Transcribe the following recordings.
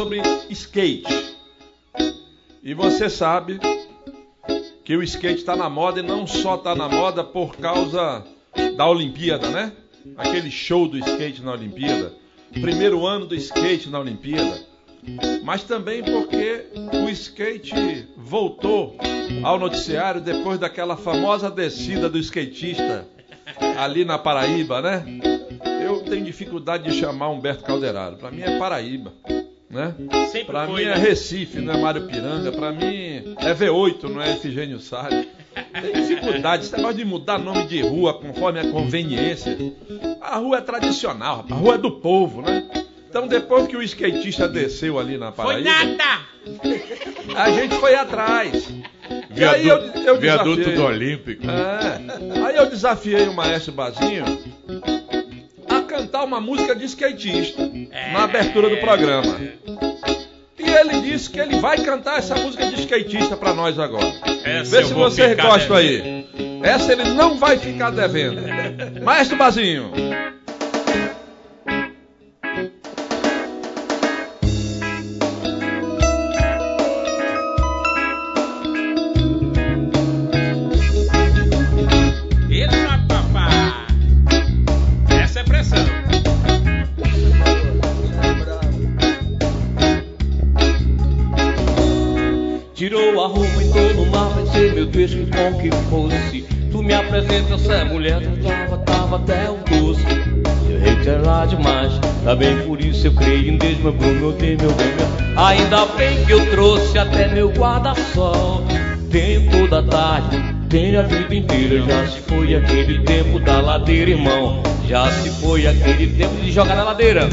sobre skate. E você sabe que o skate está na moda e não só está na moda por causa da Olimpíada, né? Aquele show do skate na Olimpíada, primeiro ano do skate na Olimpíada, mas também porque o skate voltou ao noticiário depois daquela famosa descida do skatista ali na Paraíba, né? Eu tenho dificuldade de chamar Humberto Calderaro. Para mim é Paraíba, né? Para mim é né? Recife, não é Mário Piranga. Para mim é V8, não é Efigênio Salles. Tem dificuldade, esse negócio de mudar nome de rua conforme a conveniência. A rua é tradicional, rapaz. a rua é do povo, né? Então depois que o skatista desceu ali na Foi Paraíba, nada! a gente foi atrás. E aí eu, eu Viaduto do Olímpico. É. Aí eu desafiei o maestro Bazinho cantar uma música de skatista na abertura do programa. E ele disse que ele vai cantar essa música de skatista pra nós agora. Essa Vê se vocês ficar gostam devendo. aí. Essa ele não vai ficar devendo. Maestro Bazinho. Tirou a roupa e todo mar, pensei, meu Deus, que bom que fosse. Tu me apresenta essa mulher, tu tava, tava até o doce. Eu lá demais, tá bem por isso eu creio em Deus, meu bom, meu Deus, meu bem. Ainda bem que eu trouxe até meu guarda-sol. Tem toda tarde, tem a vida inteira. Já se foi aquele tempo da ladeira, irmão. Já se foi aquele tempo de jogar na ladeira.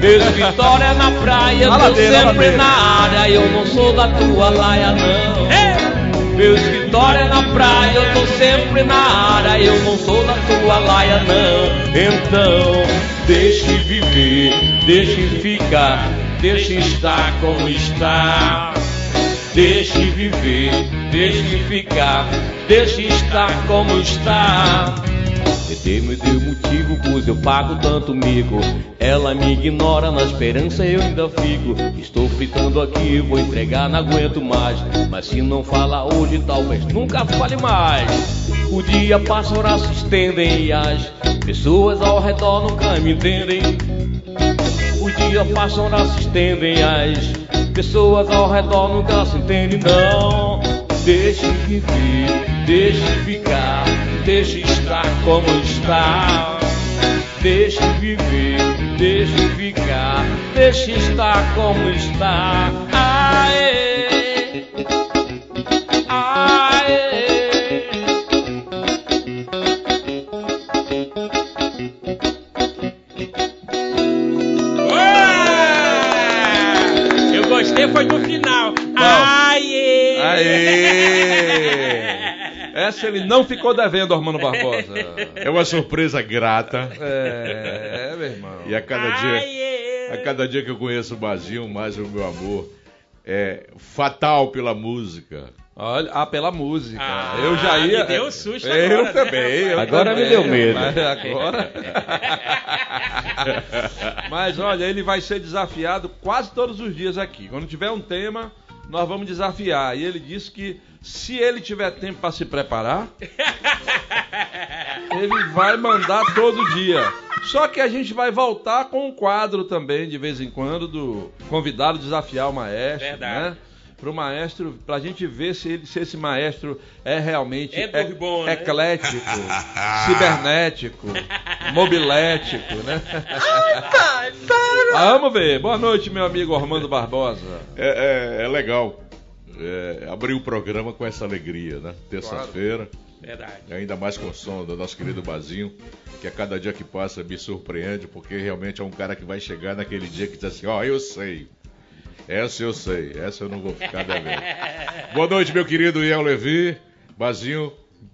Meus vitória na praia, tô ladeira, sempre na área. Eu não sou da tua laia, não. Meus vitória na praia, eu tô sempre na área. Eu não sou da tua laia, não. Então, deixe viver, deixe ficar, deixe estar como está. Deixe viver, deixe ficar, deixe estar como está. Deus me deu motivo, pois eu pago tanto mico. Ela me ignora, na esperança eu ainda fico. Estou fritando aqui, vou entregar, não aguento mais. Mas se não fala hoje, talvez nunca fale mais. O dia passa, horas se estendem e as pessoas ao redor nunca me entendem. O dia passa, horas se estendem, as pessoas ao redor nunca se entendem, não. Deixe viver, deixe ficar, deixe estar como está. Deixe viver, deixe ficar, deixe estar como está. Aê, aê. Eu gostei, foi no final. Aê! Essa ele não ficou devendo, Armando Barbosa. É uma surpresa grata. É, é, meu irmão. E a cada dia, a cada dia que eu conheço o Bazinho, mais o meu amor é fatal pela música. Olha, ah, pela música. Ah, eu já ia. me deu susto eu agora, né, também. eu Agora me também, deu medo. mas Agora. mas olha, ele vai ser desafiado quase todos os dias aqui. Quando tiver um tema, nós vamos desafiar. E ele disse que se ele tiver tempo para se preparar, ele vai mandar todo dia. Só que a gente vai voltar com um quadro também, de vez em quando, do convidado desafiar o maestro. Verdade. Né? Pro maestro, pra gente ver se, ele, se esse maestro é realmente É bom, né? eclético, cibernético, mobilético, né? Ah, vamos ver. Boa noite, meu amigo Armando Barbosa. É, é- é legal é, abrir o programa com essa alegria, né? Terça-feira, Verdade. ainda mais com o som do nosso querido Bazinho, que a cada dia que passa me surpreende, porque realmente é um cara que vai chegar naquele dia que diz assim: Ó, eu sei. Essa eu sei, essa eu não vou ficar devendo. Boa noite, meu querido Ian Levi, Bazinho,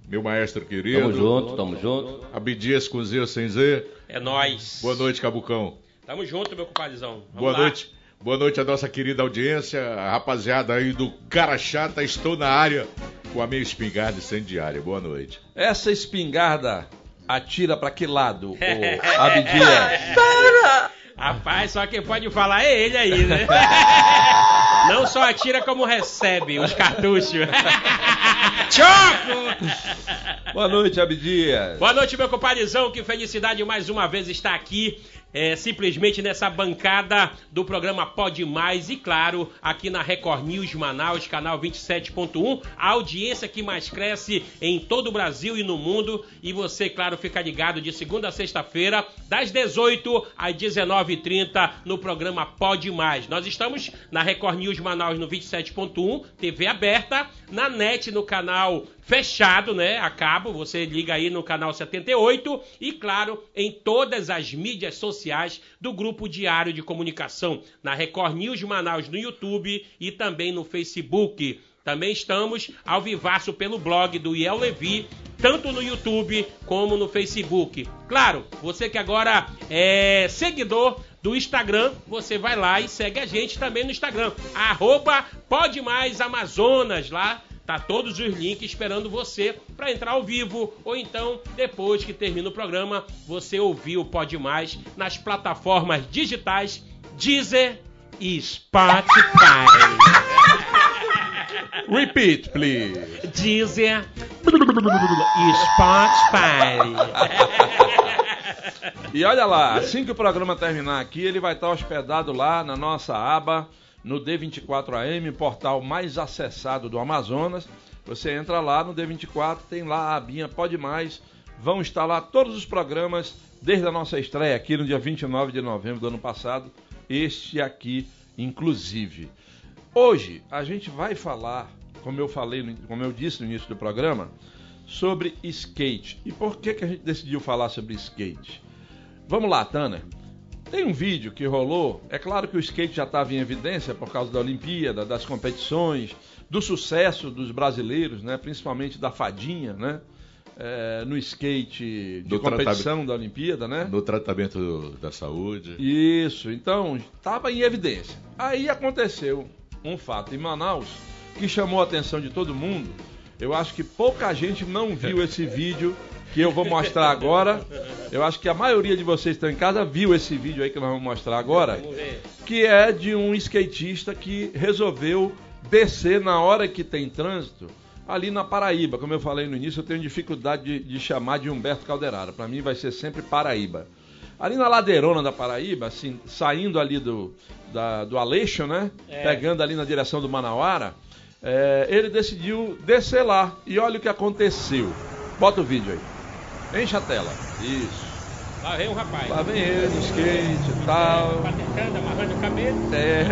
meu maestro querido. Tamo junto, tamo junto. Abdias com Z ou sem Z. É nóis. Boa noite, Cabucão. Tamo junto, meu compadrezão. Vamos Boa lá. noite. Boa noite à nossa querida audiência, a rapaziada aí do Cara Chata, estou na área com a minha espingarda incendiária. Boa noite. Essa espingarda atira pra que lado, ô Abdias? Rapaz, só quem pode falar é ele aí, né? Não só atira como recebe os cartuchos. Choco! Boa noite, Abdias. Boa noite, meu compadrezão. Que felicidade mais uma vez estar aqui. É, simplesmente nessa bancada do programa Pode Mais e, claro, aqui na Record News Manaus, canal 27.1, a audiência que mais cresce em todo o Brasil e no mundo. E você, claro, fica ligado de segunda a sexta-feira, das 18 às 19h30, no programa Pode Mais. Nós estamos na Record News Manaus no 27.1, TV aberta, na net no canal fechado, né? A cabo, você liga aí no canal 78 e, claro, em todas as mídias sociais do Grupo Diário de Comunicação, na Record News Manaus no YouTube e também no Facebook. Também estamos ao vivaço pelo blog do Iel Levi, tanto no YouTube como no Facebook. Claro, você que agora é seguidor do Instagram, você vai lá e segue a gente também no Instagram, arroba Pode Mais Amazonas, lá Tá todos os links esperando você para entrar ao vivo ou então depois que termina o programa você ouvir o Pode Mais nas plataformas digitais Deezer e Spotify. Repeat, please. Deezer e Spotify. E olha lá, assim que o programa terminar aqui, ele vai estar hospedado lá na nossa aba, no D24AM, portal mais acessado do Amazonas. Você entra lá no D24, tem lá a abinha Pode Mais. Vão estar lá todos os programas, desde a nossa estreia aqui no dia 29 de novembro do ano passado. Este aqui, inclusive. Hoje a gente vai falar, como eu falei, como eu disse no início do programa, sobre skate. E por que, que a gente decidiu falar sobre skate? Vamos lá, Tanner. Tem um vídeo que rolou. É claro que o skate já estava em evidência por causa da Olimpíada, das competições, do sucesso dos brasileiros, né? principalmente da fadinha, né? É, no skate de Do competição da Olimpíada, né? No tratamento da saúde. Isso, então estava em evidência. Aí aconteceu um fato em Manaus que chamou a atenção de todo mundo. Eu acho que pouca gente não viu esse vídeo que eu vou mostrar agora. Eu acho que a maioria de vocês que estão em casa viu esse vídeo aí que nós vamos mostrar agora, que é de um skatista que resolveu descer na hora que tem trânsito ali na Paraíba. Como eu falei no início, eu tenho dificuldade de, de chamar de Humberto Calderara. Para mim vai ser sempre Paraíba. Ali na ladeirona da Paraíba, assim, saindo ali do, da- do Aleixo, né? É. Pegando ali na direção do Manauara, é, ele decidiu descer lá. E olha o que aconteceu. Bota o vídeo aí. Enche a tela. Isso. Lá vem um rapaz. Lá vem ele, no skate e tal. Patentando, amarrando o cabelo. É.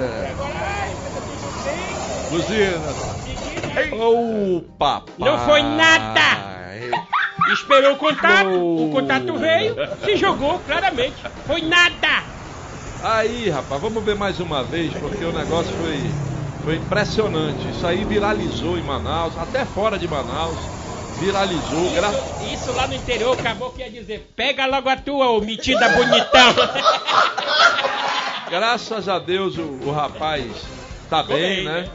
é. Buzina. Ô, papai. Não foi nada. Esperou o contato, o contato veio, se jogou claramente. Foi nada. Aí, rapaz, vamos ver mais uma vez, porque o negócio foi, foi impressionante. Isso aí viralizou em Manaus, até fora de Manaus. Viralizou. gra- Isso, isso lá no interior, acabou que ia dizer, pega logo a tua, ô metida bonitão. Graças a Deus o, o rapaz tá Ficou bem, bem, né? né?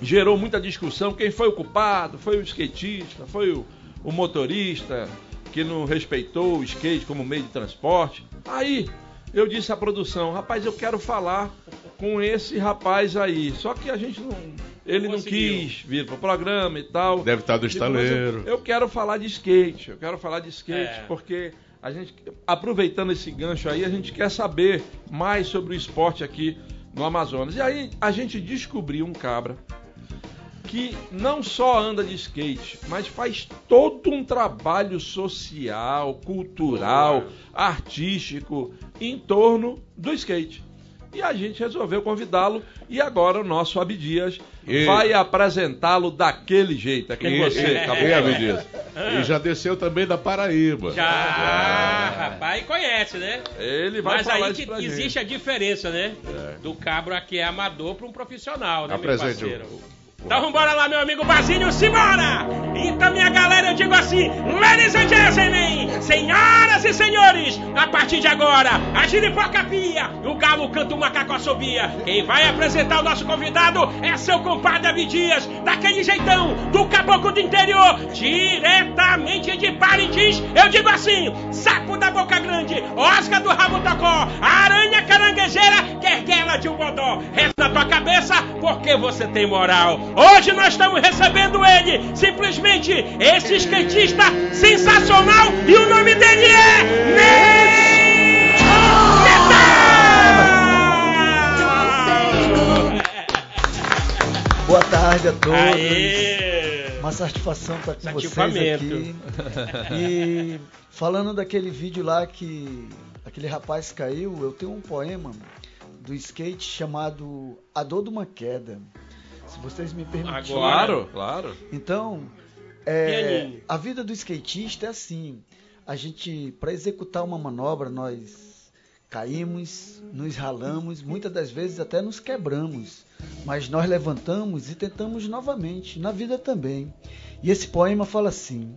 Gerou muita discussão. Quem foi o culpado? Foi o skatista? Foi o, o motorista que não respeitou o skate como meio de transporte? Aí eu disse à produção, rapaz, eu quero falar com esse rapaz aí. Só que a gente não. Ele não quis vir pro programa e tal. Deve estar do mas eu- estaleiro. Eu quero falar de skate, eu quero falar de skate, É. porque a gente, aproveitando esse gancho aí, a gente quer saber mais sobre o esporte aqui no Amazonas. E aí a gente descobriu um cabra que não só anda de skate, mas faz todo um trabalho social, cultural, artístico em torno do skate. E a gente resolveu convidá-lo e agora o nosso Abdias E- vai apresentá-lo daquele jeito. É com E, você, acabou. e, Abdias, e já desceu também da Paraíba. Já, rapaz, conhece, né? Ele vai Mas falar aí que pra gente. existe a diferença, né? É. Do cabra que é amador para um profissional, né, meu Apresente o- parceiro? o- Então vambora lá, meu amigo Basinho, simbora! Então, minha galera, eu digo assim, Ladies and gentlemen, senhoras e senhores, a partir de agora, a giripoca pia, o galo canta o macaco assobia. Quem vai apresentar o nosso convidado é seu compadre Abidias, daquele jeitão, do caboclo do interior, diretamente de Parintins. Eu digo assim, sapo da boca grande, Oscar do rabo tocó, aranha caranguejeira, querguela de um bodó. Resta na tua cabeça, porque você tem moral. Hoje nós estamos recebendo ele, simplesmente esse skatista sensacional, e o nome dele é Ney Metal! Boa tarde a todos. Aê! Uma satisfação estar com vocês aqui. E falando daquele vídeo lá que aquele rapaz caiu, eu tenho um poema do skate chamado A Dor de uma Queda. Se vocês me permitirem. Claro, claro. Então, é, a vida do skatista é assim. A gente, para executar uma manobra, nós caímos, nos ralamos, muitas das vezes até nos quebramos, mas nós levantamos e tentamos novamente, na vida também. E esse poema fala assim: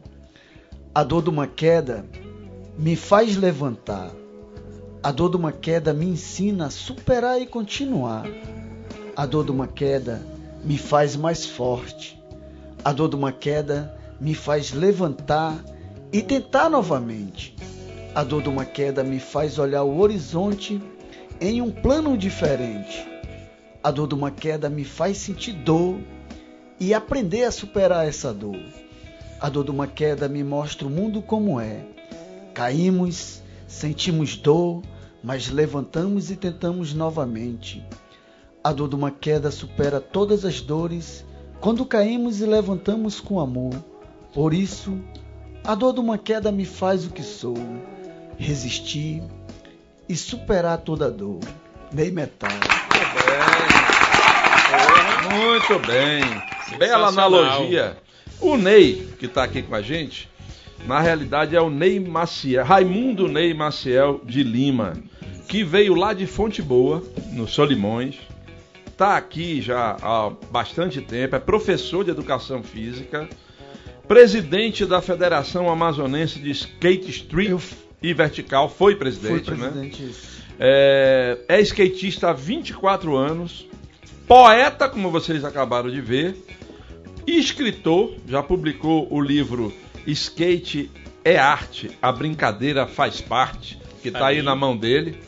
A dor de uma queda me faz levantar. A dor de uma queda me ensina a superar e continuar. A dor de uma queda me faz mais forte. A dor de uma queda me faz levantar e tentar novamente. A dor de uma queda me faz olhar o horizonte em um plano diferente. A dor de uma queda me faz sentir dor e aprender a superar essa dor. A dor de uma queda me mostra o mundo como é. Caímos, sentimos dor, mas levantamos e tentamos novamente. A dor de uma queda supera todas as dores quando caímos e levantamos com amor. Por isso, a dor de uma queda me faz o que sou, resistir e superar toda dor. Ney Metal. Muito bem. Bela Sensacional. analogia. O Ney, que está aqui com a gente, na realidade é o Ney Maciel, Raimundo Ney Maciel de Lima, que veio lá de Fonte Boa, no Solimões. Está aqui já há bastante tempo, é professor de educação física, presidente da Federação Amazonense de Skate Street Eu e Vertical, foi presidente, né? presidente. É, é skatista há 24 anos, poeta, como vocês acabaram de ver, escritor, já publicou o livro Skate é Arte, a brincadeira faz parte, que está aí Aí. na mão dele,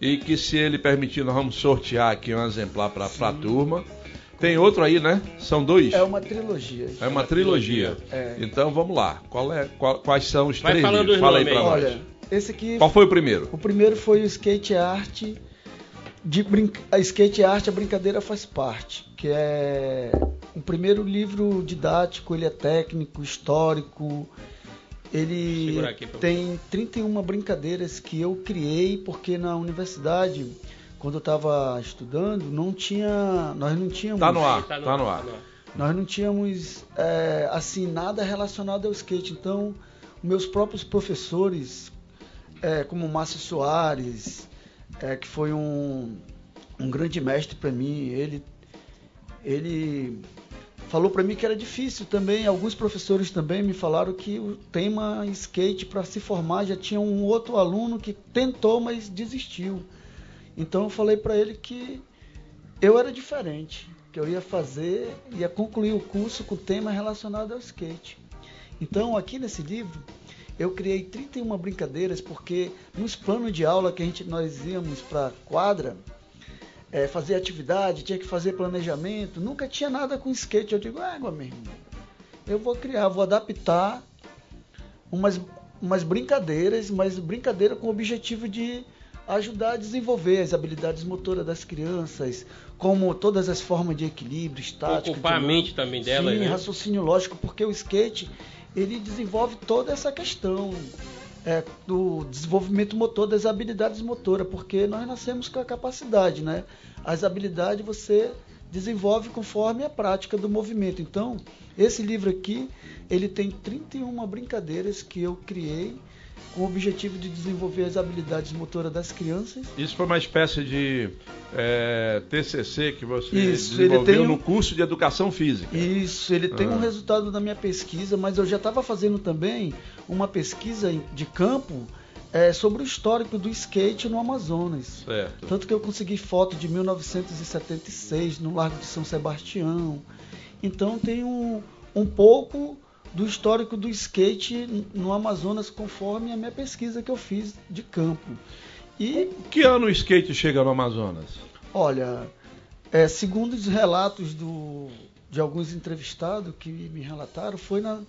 e que se ele permitir nós vamos sortear aqui um exemplar para a turma. Tem outro aí, né? São dois. É uma trilogia. É uma trilogia. É. Então vamos lá. Qual é, qual- quais são os Vai três? falando livros? os Fala aí aí. nós. Olha, esse aqui Qual foi o primeiro? O primeiro foi o skate art. De brin... A skate art, a brincadeira faz parte, que é um primeiro livro didático, ele é técnico, histórico. Ele tem 31 brincadeiras que eu criei porque na universidade, quando eu estava estudando, não tinha, nós não tínhamos Tá no ar, Tá tá no ar. nós não tínhamos é, assim nada relacionado ao skate. Então, meus próprios professores, é, como Márcio Soares, é, que foi um, um grande mestre para mim, ele ele falou para mim que era difícil também. Alguns professores também me falaram que o tema skate para se formar já tinha um outro aluno que tentou, mas desistiu. Então eu falei para ele que eu era diferente, que eu ia fazer, ia concluir o curso com o tema relacionado ao skate. Então, aqui nesse livro, eu criei 31 brincadeiras, porque nos planos de aula que a gente, nós íamos para quadra, é, fazer atividade, tinha que fazer planejamento, nunca tinha nada com skate. Eu digo, água, meu irmão, eu vou criar, vou adaptar umas, umas brincadeiras, mas brincadeira com o objetivo de ajudar a desenvolver as habilidades motoras das crianças, como todas as formas de equilíbrio, estática, Ocupar a mente também dela, Sim, né? raciocínio lógico, porque o skate ele desenvolve toda essa questão é, do desenvolvimento motor, das habilidades motoras, porque nós nascemos com a capacidade, né? As habilidades você desenvolve conforme a prática do movimento. Então, esse livro aqui, ele tem 31 brincadeiras que eu criei com o objetivo de desenvolver as habilidades motoras das crianças. Isso foi uma espécie de é, TCC que você Isso, ele desenvolveu um- no curso de Educação Física. Isso, ele tem Ah. um resultado da minha pesquisa, mas eu já estava fazendo também uma pesquisa de campo é, sobre o histórico do skate no Amazonas. Certo. Tanto que eu consegui foto de 1976 no Largo de São Sebastião. Então tem um, um pouco do histórico do skate no Amazonas conforme a minha pesquisa que eu fiz de campo. E Que ano o skate chega no Amazonas? Olha, é, segundo os relatos do- de alguns entrevistados que me relataram, foi na,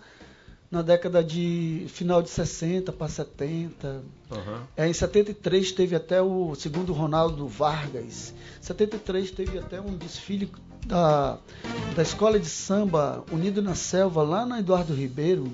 na década de final de 60 para 70. Aham. É, em 73 teve até o segundo Ronaldo Vargas. 73 teve até um desfile da, da escola de samba Unido na Selva, lá na Eduardo Ribeiro,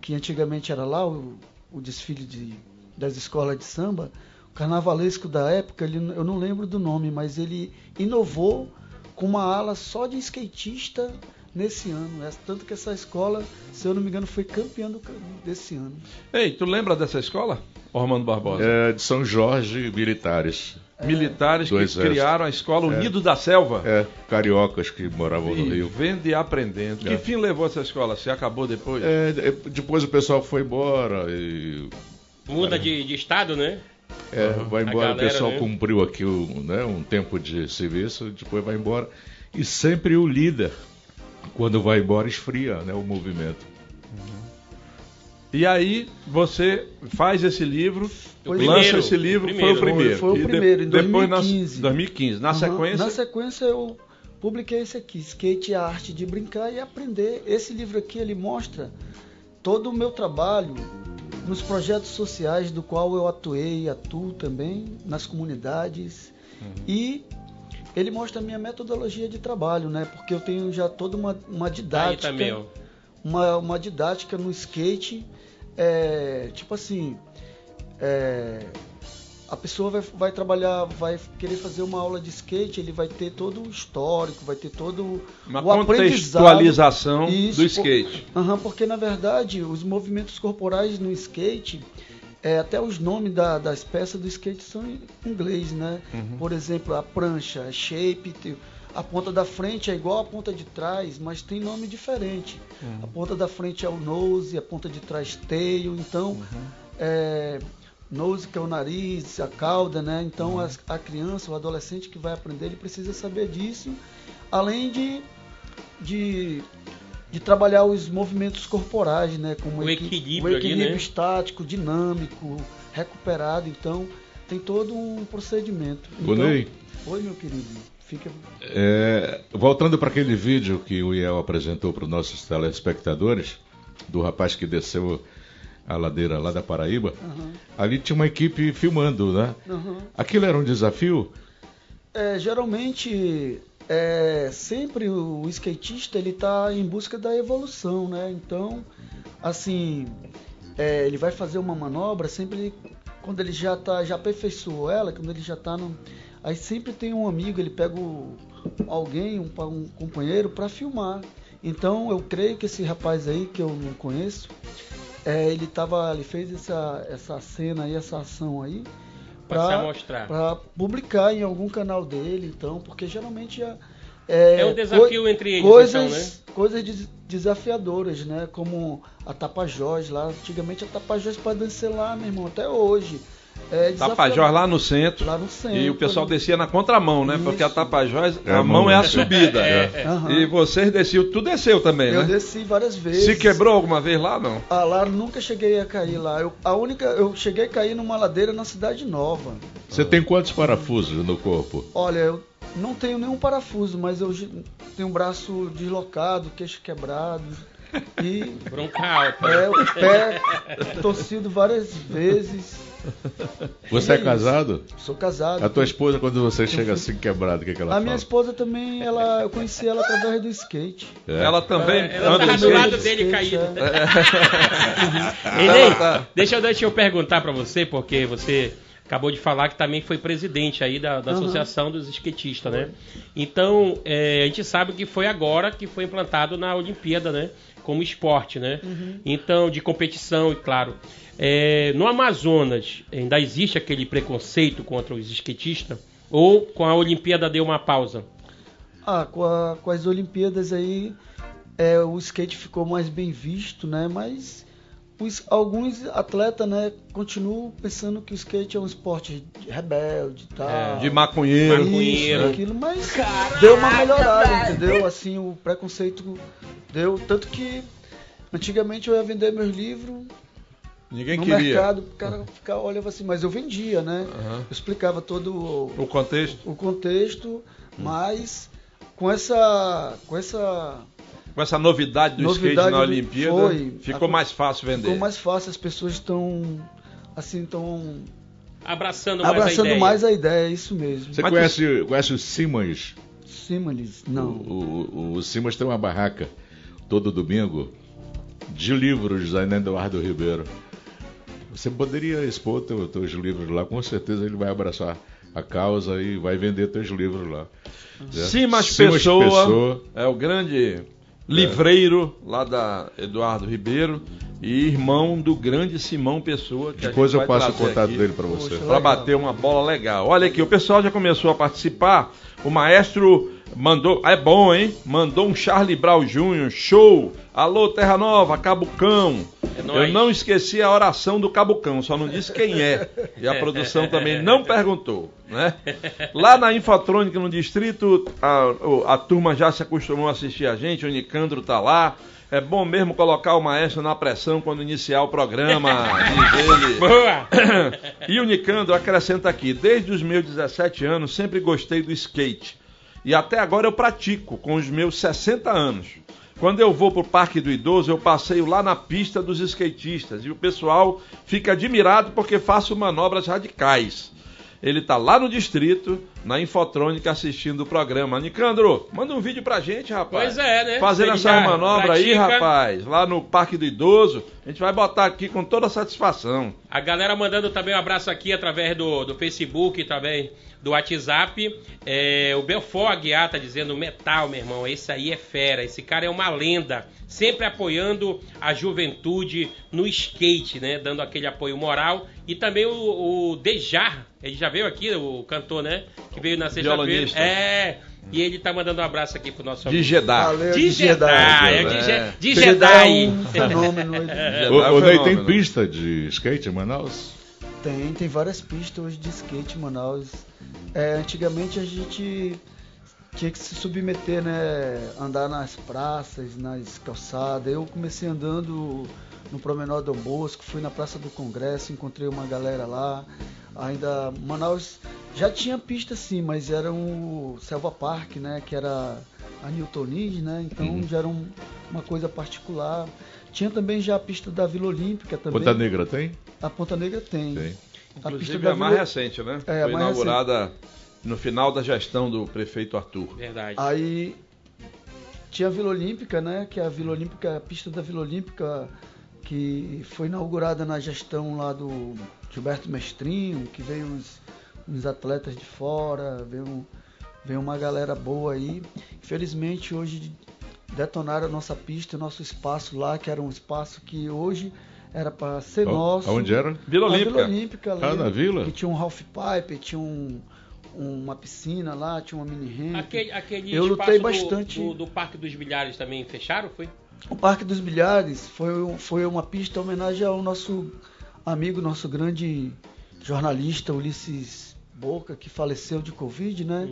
que antigamente era lá o, o desfile de, das escolas de samba. O carnavalesco da época, ele, eu não lembro do nome, mas ele inovou com uma ala só de skatista nesse ano. É, tanto que essa escola, se eu não me engano, foi campeã do, desse ano. Ei, tu lembra dessa escola? Ormando Barbosa. É, de São Jorge Militares. Militares Do que Exército. criaram a escola Unido da Selva. É, cariocas que moravam no Rio. Vivendo e aprendendo. Que É. fim levou essa escola? Se acabou depois? É, de- depois o pessoal foi embora e Muda de, de estado, né? é, vai A embora. galera, o pessoal né? cumpriu aqui o, né, um tempo de serviço, depois vai embora. E sempre o líder, quando vai embora, esfria né, o movimento. E aí você faz esse livro, lança primeiro, esse livro, primeiro. foi o primeiro. Foi o E de- primeiro, em depois na- 2015. 2015. Na Aham. sequência, Na sequência eu publiquei esse aqui, Skate é a arte de brincar e aprender. Esse livro aqui ele mostra todo o meu trabalho nos projetos sociais do qual eu atuei e atuo também nas comunidades e ele mostra a minha metodologia de trabalho, né? Porque eu tenho já toda uma, uma Aí didática também, ó. uma, uma didática no skate, é, tipo assim, é, a pessoa vai, vai trabalhar, vai querer fazer uma aula de skate, ele vai ter todo o histórico, vai ter todo uma o aprendizado. contextualização Isso, do skate. por- Aham, porque na verdade os movimentos corporais no skate, é, até os nomes da- das peças do skate são em inglês, né? Uhum. Por exemplo, a prancha, a shape, a ponta da frente é igual à ponta de trás, mas tem nome diferente. Uhum. A ponta da frente é o nose, a ponta de trás tail, então Uhum. é, nose que é o nariz, a cauda, né? Uhum. Então as- a criança, o adolescente que vai aprender, ele precisa saber disso, além de de, de trabalhar os movimentos corporais, né? Como O equi- equilíbrio o ali, equilíbrio né? estático, dinâmico, recuperado. Então tem todo um procedimento. Então, Ney. Oi, meu querido. Fica. É, voltando para aquele vídeo que o Iel apresentou para os nossos telespectadores, do rapaz que desceu a ladeira lá da Paraíba, Aham, ali tinha uma equipe filmando, né? aham. Aquilo era um desafio? É, geralmente, é, sempre o skatista ele está em busca da evolução, né? Então, assim, é, ele vai fazer uma manobra sempre ele- quando ele já tá, já aperfeiçoou ela, quando ele já está no, aí sempre tem um amigo, ele pega o- alguém, um, um companheiro para filmar. Então, eu creio que esse rapaz aí que eu não conheço, é, ele tava, ele fez essa essa cena aí, essa ação aí Para publicar em algum canal dele, então, porque geralmente é, é, É um desafio entre eles, coisas, então, né? coisas des- desafiadoras, né? Como a Tapajós lá, antigamente a Tapajós para dançar lá, meu irmão, até hoje. É Tapajós lá no centro. Lá no centro. E o pessoal descia na contramão, né? Porque a Isso. Tapajós, É a mão é a subida. É. E vocês desciam, tu desceu também, Eu né? desci várias vezes. Se quebrou alguma vez lá, não? Ah, lá nunca cheguei a cair lá. Eu, a única, eu cheguei a cair numa ladeira na cidade nova. Você tem quantos parafusos no corpo? Olha, eu não tenho nenhum parafuso, mas eu tenho um braço deslocado, queixo quebrado e Bronca alta. é, o pé torcido várias vezes. Você É é casado? Sou casado. A tua esposa, quando você chega assim quebrado, o que, que ela A fala? minha esposa também, ela, eu conheci ela através do skate. É. Ela também É, ela anda tava de do lado dele Skate, caído. é. Ei, Ney, tá. deixa, eu- deixa eu perguntar pra você, porque você acabou de falar que também foi presidente aí da, da Uhum. Associação dos Skatistas, né? Então, é, a gente sabe que foi agora que foi implantado na Olimpíada, né? Como esporte, né? Uhum. Então, de competição, e claro. É, no Amazonas, ainda existe aquele preconceito contra os skatistas? Ou com a Olimpíada deu uma pausa? Ah, com, a- com as Olimpíadas aí, é, o skate ficou mais bem visto, né? Mas os- alguns atletas, né, continuam pensando que o skate é um esporte rebelde e tal. É, De maconheiro. Isso, maconheiro. aquilo, mas deu uma melhorada, entendeu? Assim, o preconceito deu. Tanto que antigamente eu ia vender meus livros Ninguém no queria. mercado, o cara ficava, olhava assim, mas eu vendia, né? Aham. Eu explicava todo o, O contexto. o contexto, mas com essa. Com essa. Com essa novidade do skate Novidade na do- Olimpíada, foi. ficou A- mais fácil vender. Ficou mais fácil, as pessoas estão assim, estão Abraçando mais a abraçando ideia. mais a ideia, é isso mesmo. Você Mas conhece, conhece o Simas? Simanes, não. O, o, o Simas tem uma barraca todo domingo de livros aí na Eduardo Ribeiro. Você poderia expor teu, teus livros lá, com certeza ele vai abraçar a causa e vai vender teus livros lá. né? Simas, Simas Pessoa, Pessoa. é o grande livreiro lá da Eduardo Ribeiro e irmão do grande Simão Pessoa. Que Depois eu passo o contato dele para você. Para bater uma bola legal. Olha aqui, o pessoal já começou a participar. O maestro mandou, é bom, hein? Mandou um Charlie Brown Jr. Show. Alô Terra Nova, Cabucão. É Eu não esqueci a oração do Cabucão, só não disse quem é. E a produção também não perguntou, né? Lá na Infotrônica, no distrito, a, a turma já se acostumou a assistir a gente, o Nicandro tá lá. É bom mesmo colocar o maestro na pressão quando iniciar o programa, diz ele. Boa! E o Nicandro acrescenta aqui: desde os meus 17 anos sempre gostei do skate. E até agora eu pratico, com os meus 60 anos. Quando eu vou pro Parque do Idoso, eu passeio lá na pista dos skatistas. E o pessoal fica admirado porque faço manobras radicais. Ele tá lá no distrito, na Infotrônica, assistindo o programa. Nicandro, manda um vídeo pra gente, rapaz. Pois é, né? Fazendo Ele essa manobra aí, pratica. rapaz, lá no Parque do Idoso. A gente vai botar aqui com toda satisfação. A galera mandando também um abraço aqui através do, do Facebook, também do WhatsApp. É, o Belfort Aguiar tá dizendo metal, meu irmão. Esse aí é fera. Esse cara é uma lenda. Sempre apoiando a juventude no skate, né? Dando aquele apoio moral. E também o, o Dejar. Ele já veio aqui, o cantor, né? Que veio na sexta-feira. É. E ele tá mandando um abraço aqui pro nosso De amigo. Valeu, De de Jeddah, é Jedi. de, de Jedi Jedi. é um fenômeno. Ô, é fenômeno. tem pista de skate em Manaus? Tem, tem várias pistas hoje de skate em Manaus. É, antigamente a gente tinha que se submeter, né? Andar nas praças, nas calçadas. Eu comecei andando no Promenor Dom Bosco, fui na Praça do Congresso, encontrei uma galera lá. Ainda Manaus já tinha pista sim, mas era o Selva Park, né? Que era a Newtonese, né? Então Uhum. já era um- uma coisa particular. Tinha também já a pista da Vila Olímpica também. Ponta Negra tem? A Ponta Negra tem. Tem. A pista Inclusive da é a mais Vila- recente, né? É, a Foi mais inaugurada no final da gestão do prefeito Arthur. Verdade. Aí tinha a Vila Olímpica, né? Que é a Vila Olímpica, a pista da Vila Olímpica, que foi inaugurada na gestão lá do Gilberto Mestrinho, que veio uns, uns atletas de fora, veio, veio uma galera boa aí. Infelizmente hoje detonaram a nossa pista, o nosso espaço lá, que era um espaço que hoje era para ser nosso. Aonde era? Vila Na Olímpica. Vila Olímpica ali, Ah, na Vila? Que tinha um half pipe, tinha um, uma piscina lá, tinha uma mini ramp. Aquele, aquele Eu espaço lutei do- bastante. Do, do Parque dos Bilhares também fecharam, foi? O Parque dos Bilhares foi, foi uma pista em homenagem ao nosso amigo, nosso grande jornalista Ulisses Boca, que faleceu de Covid, né?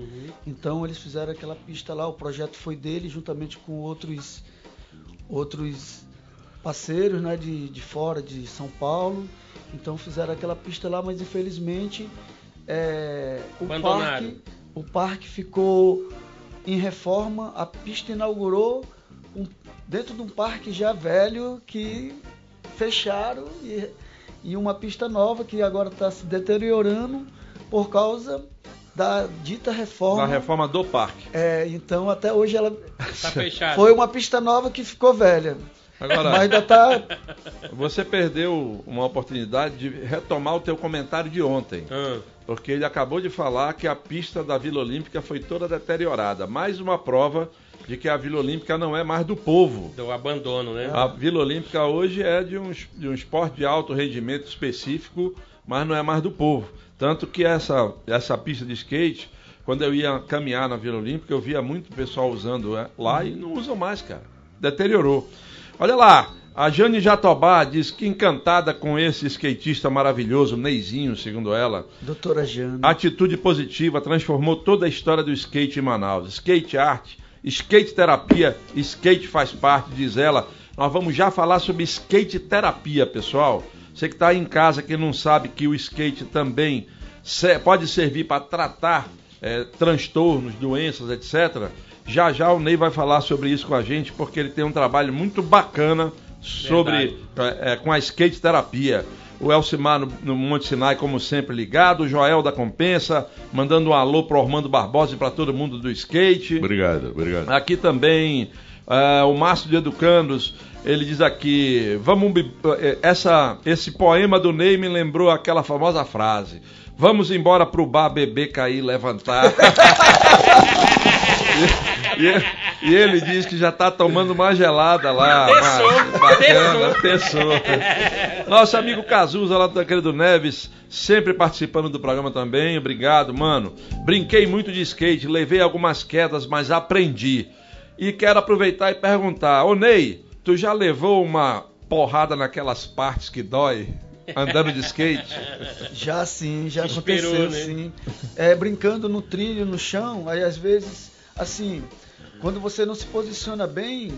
Então eles fizeram aquela pista lá, o projeto foi dele, juntamente com outros, outros parceiros né, de, de fora, de São Paulo. Então fizeram aquela pista lá, mas infelizmente é, o, parque, o parque ficou em reforma, a pista inaugurou um- dentro de um parque já velho que fecharam e, e uma pista nova que agora está se deteriorando por causa da dita reforma. Na reforma do parque. É, então até hoje ela Tá foi uma pista nova que ficou velha. Agora, Mas ainda tá. você perdeu uma oportunidade de retomar o teu comentário de ontem. Ah, Porque ele acabou de falar que a pista da Vila Olímpica foi toda deteriorada. Mais uma prova de que a Vila Olímpica não é mais do povo. do abandono, né? A Vila Olímpica hoje é de um, de um esporte de alto rendimento específico, mas não é mais do povo. Tanto que essa, essa pista de skate, quando eu ia caminhar na Vila Olímpica, eu via muito pessoal usando é, lá e não usam mais, cara. Deteriorou. Olha lá, a Jane Jatobá diz que encantada com esse skatista maravilhoso, Neizinho, segundo ela. Doutora Jana. Atitude positiva transformou toda a história do skate em Manaus. Skate arte, skate terapia, skate faz parte, diz ela. Nós vamos já falar sobre skate terapia, pessoal. Você que está em casa que não sabe que o skate também pode servir para tratar eh, transtornos, doenças, etc. Já já o Ney vai falar sobre isso com a gente, porque ele tem um trabalho muito bacana sobre eh, eh, com a skate terapia. O Elcimar no, no Monte Sinai, como sempre, ligado. O Joel da Compensa, mandando um alô pro Armando Barbosa e para todo mundo do skate. Obrigado, obrigado. Aqui também ah, o Márcio de Educandos, ele diz aqui, vamos eh, essa esse poema do Ney me lembrou aquela famosa frase: Vamos embora pro bar beber, cair, levantar. e, e- ele diz que já está tomando uma gelada lá. Bacana, pensou. Nosso amigo Cazuza lá do Tancredo Neves, sempre participando do programa também. Obrigado, mano. Brinquei muito de skate, levei algumas quedas, mas aprendi. E quero aproveitar e perguntar: Ô Ney, tu já levou uma porrada naquelas partes que dói? Andando de skate? Já sim, já Esperou, aconteceu né? sim. É, brincando no trilho, no chão, aí às vezes, assim, quando você não se posiciona bem,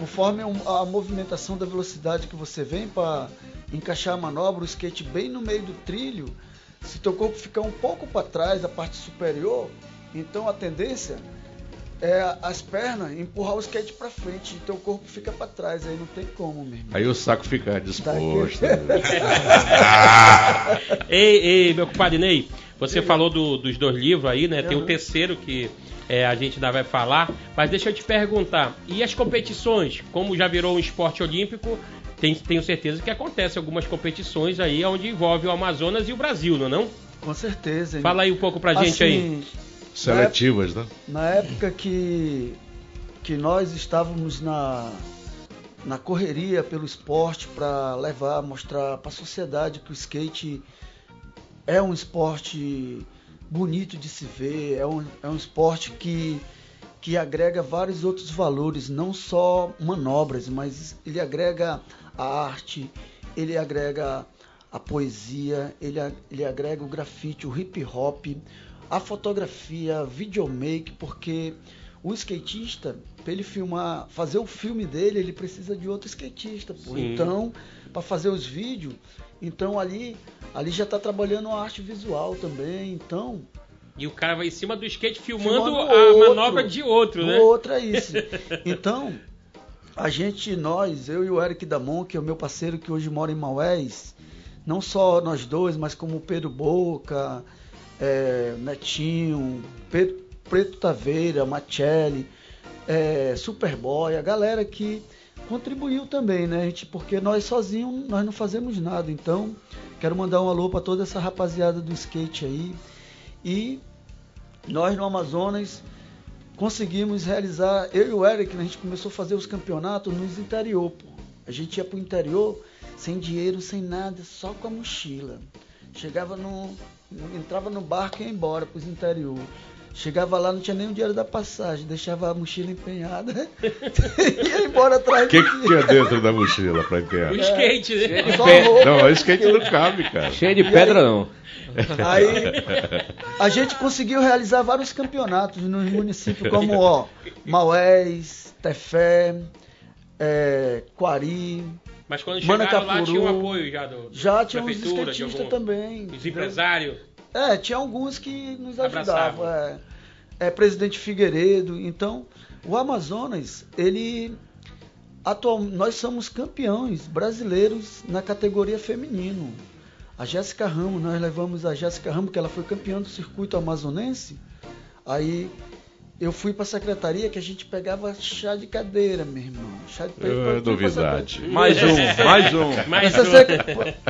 conforme a movimentação da velocidade que você vem para encaixar a manobra, o skate bem no meio do trilho, se teu corpo ficar um pouco para trás, a parte superior, então a tendência é as pernas empurrar o skate para frente e teu corpo fica para trás, aí não tem como, meu irmão. Aí o saco fica Tá disposto. Ei, ei, meu compadre Ney, você falou do- dos dois livros aí, né? Tem o Uhum. terceiro que é, a gente ainda vai falar. Mas deixa eu te perguntar, e as competições? Como já virou um esporte olímpico, tem- tenho certeza que acontecem algumas competições aí onde envolve o Amazonas e o Brasil, não é não? Com certeza. hein? Fala aí um pouco pra gente aí. Seletivas, né? Na época que, que nós estávamos na, na correria pelo esporte para levar, mostrar para a sociedade que o skate é um esporte bonito de se ver, é um, é um esporte que, que agrega vários outros valores, não só manobras, mas ele agrega a arte, ele agrega a poesia, ele, ele agrega o grafite, o hip hop, a fotografia, videomake, porque o skatista, para ele filmar, fazer o filme dele, ele precisa de outro skatista, pô. Sim. Então, para fazer os vídeos, então ali, ali já está trabalhando a arte visual também, então E o cara vai em cima do skate filmando, Filmando a outro. manobra de outro, né? outro é isso. Então, a gente, nós, eu e o Eric Damon, que é o meu parceiro que hoje mora em Maués, não só nós dois, mas como o Pedro Boca, é, Netinho, Pedro, Preto Taveira, Machelli, é, Superboy, a galera que contribuiu também, né, gente? Porque nós sozinhos nós não fazemos nada. Então, quero mandar um alô para toda essa rapaziada do skate aí. E nós no Amazonas conseguimos realizar, eu e o Eric, né, a gente começou a fazer os campeonatos nos interior, pô. A gente ia pro interior sem dinheiro, sem nada, só com a mochila. Chegava no. Entrava no barco e ia embora pros interior. Chegava lá, não tinha nem o dinheiro da passagem, deixava a mochila empenhada e ia embora atrás O que, que tinha dentro da mochila pra empenhar? O skate, né? Roupa. Não, o skate não cabe, cara. Cheio de pedra não. Aí a gente conseguiu realizar vários campeonatos nos municípios como ó, Maués, Tefé, é, Quari. Mas quando chegaram lá tinha um apoio já do Já tinha uns skatistas também. Os empresários. É, tinha alguns que nos ajudavam. É, é, presidente Figueiredo. Então, o Amazonas, ele. Atual, nós somos campeões brasileiros na categoria feminino. A Jéssica Ramos, nós levamos a Jéssica Ramos, que ela foi campeã do circuito amazonense. Aí eu fui pra secretaria que a gente pegava chá de cadeira, meu irmão. Chá de É novidade. Mais um, mais um. Mas Mas você,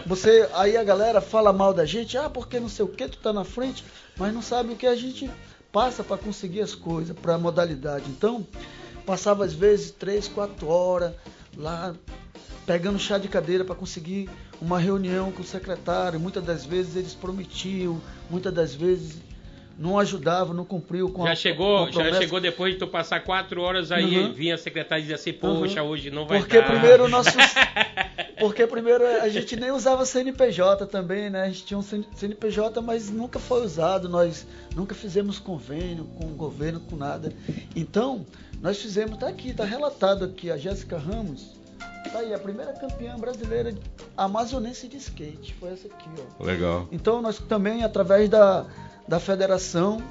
você, aí a galera fala mal da gente, ah, porque não sei o que, tu tá na frente, mas não sabe o que a gente passa para conseguir as coisas, para a modalidade. Então, passava às vezes três, quatro horas lá pegando chá de cadeira para conseguir uma reunião com o secretário. Muitas das vezes eles prometiam, muitas das vezes não ajudavam, não cumpriu com já a chegou, com a já chegou depois de tu passar quatro horas aí, Uhum. vinha a secretária e dizia assim, poxa, Uhum. hoje não vai Porque dar. primeiro nossos. Porque primeiro a gente nem usava CNPJ também, né? A gente tinha um CNPJ, mas nunca foi usado. Nós nunca fizemos convênio com o governo, com nada. Então, nós fizemos, tá aqui, tá relatado aqui, a Jéssica Ramos. Tá aí, a primeira campeã brasileira amazonense de skate. Foi essa aqui, ó. Legal. Então nós também, através da, da federação,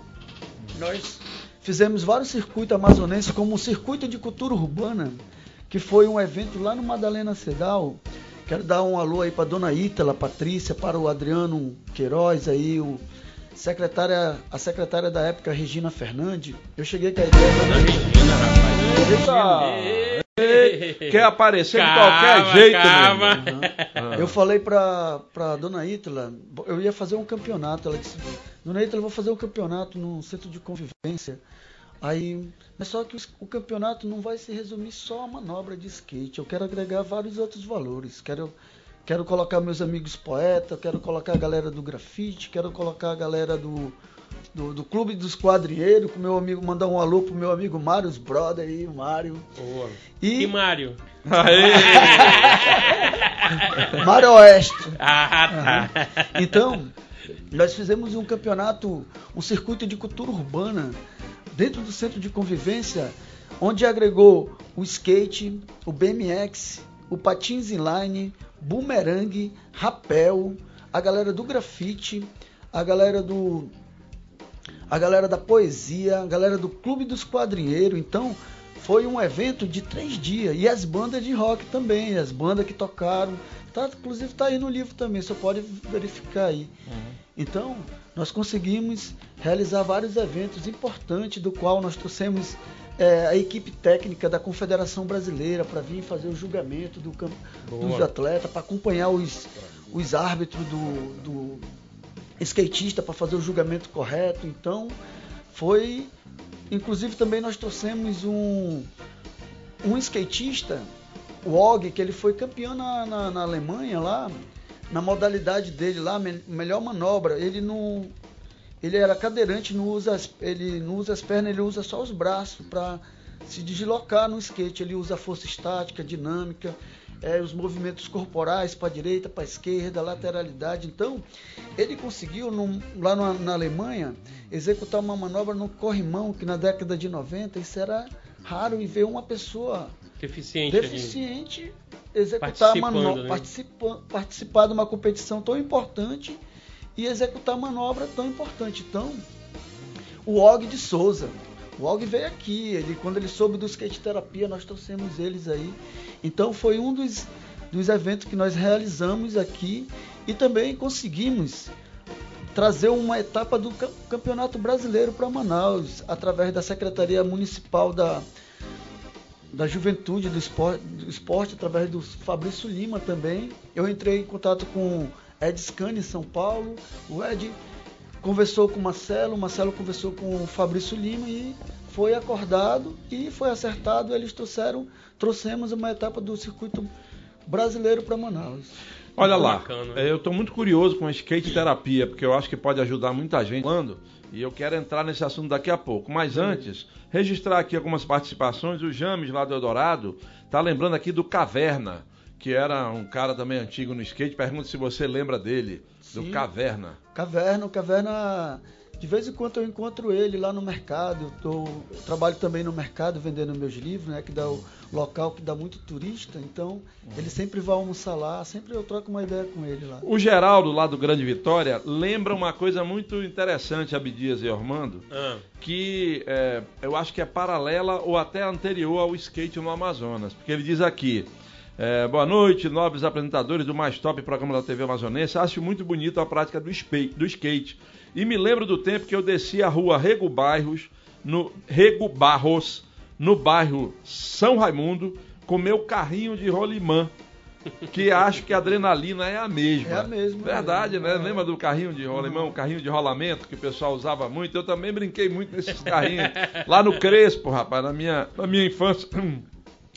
nós fizemos vários circuitos amazonenses, como o Circuito de Cultura Urbana, que foi um evento lá no Madalena Sedal. Quero dar um alô aí para dona Ítala, Patrícia, para o Adriano Queiroz aí, o secretária, a secretária da época, Regina Fernandes. Eu cheguei com a ideia Eita! Quer aparecer de Calma, qualquer jeito, calma. Ah. Eu falei pra, pra dona Ítala, eu ia fazer um campeonato. Ela disse, dona Ítala, eu vou fazer um campeonato num centro de convivência. Aí, mas só que o, o campeonato não vai se resumir só a manobra de skate. Eu quero agregar vários outros valores. Quero, quero colocar meus amigos poetas, quero colocar a galera do grafite, quero colocar a galera do, do, do Clube dos Quadrilheiros, com meu amigo, mandar um alô pro meu amigo Mário, os brother aí, Mário. Boa. E E Mário? Aê! Mário Oeste. Ah, tá. Então, nós fizemos um campeonato, um circuito de cultura urbana dentro do centro de convivência, onde agregou o skate, o BMX, o patins inline, boomerang, rapel, a galera do grafite, a galera do a galera da poesia, a galera do Clube dos Quadrinheiros. Então, foi um evento de três dias. E as bandas de rock também, as bandas que tocaram. Tá, inclusive está aí no livro também, você pode verificar aí. Então, nós conseguimos realizar vários eventos importantes, do qual nós trouxemos é, a equipe técnica da Confederação Brasileira para vir fazer o julgamento do campo, dos atletas, para acompanhar os, os árbitros do, do skatista para fazer o julgamento correto. Então, foi. Inclusive, também nós trouxemos um, um skatista, o Og, que ele foi campeão na, na, na Alemanha lá, na modalidade dele lá, me- melhor manobra. Ele não. Ele era cadeirante, não usa as, ele não usa as pernas, ele usa só os braços para se deslocar no skate. Ele usa força estática, dinâmica, é, os movimentos corporais para a direita, para a esquerda, lateralidade. Então, ele conseguiu num- lá na, na Alemanha executar uma manobra no corrimão que na década de 90 isso era raro e ver uma pessoa Deficiente. deficiente executar manobra, né? participa- participar de uma competição tão importante e executar manobra tão importante. Então, o Og de Souza, o Og veio aqui, ele quando ele soube do skate terapia, nós trouxemos eles aí. Então foi um dos, dos eventos que nós realizamos aqui e também conseguimos trazer uma etapa do cam- Campeonato Brasileiro para Manaus, através da Secretaria Municipal da, da Juventude do Esporte, do esporte, através do Fabrício Lima também. Eu entrei em contato com Ed Scani em São Paulo, o Ed conversou com o Marcelo, o Marcelo conversou com o Fabrício Lima e foi acordado e foi acertado. Eles trouxeram, trouxemos uma etapa do circuito brasileiro para Manaus. Olha lá, bacana. eu estou muito curioso com a skate terapia, porque eu acho que pode ajudar muita gente falando, e eu quero entrar nesse assunto daqui a pouco. Mas antes, registrar aqui algumas participações. O James, lá do Eldorado, tá lembrando aqui do Caverna, que era um cara também antigo no skate. Pergunta se você lembra dele, do Sim. Caverna. Caverna, o Caverna, de vez em quando eu encontro ele lá no mercado. Eu, tô, eu trabalho também no mercado vendendo meus livros, né? Que dá o local que dá muito turista. Então, ele sempre vai almoçar lá, sempre eu troco uma ideia com ele lá. O Geraldo, lá do Grande Vitória, lembra uma coisa muito interessante, Abdias e Ormando, Ah, que é, eu acho que é paralela ou até anterior ao skate no Amazonas. Porque ele diz aqui: é, boa noite, nobres apresentadores do mais top programa da TV Amazonense. Acho muito bonito a prática do, do skate. E me lembro do tempo que eu descia a rua Rego Bairros no Rego Barros, no bairro São Raimundo, com meu carrinho de rolimã. Que acho que a adrenalina é a mesma. É a mesma, Verdade, é. né? Lembra do carrinho de rolimã, um carrinho de rolamento que o pessoal usava muito? Eu também brinquei muito nesses carrinhos. Lá no Crespo, rapaz, na minha, na minha infância.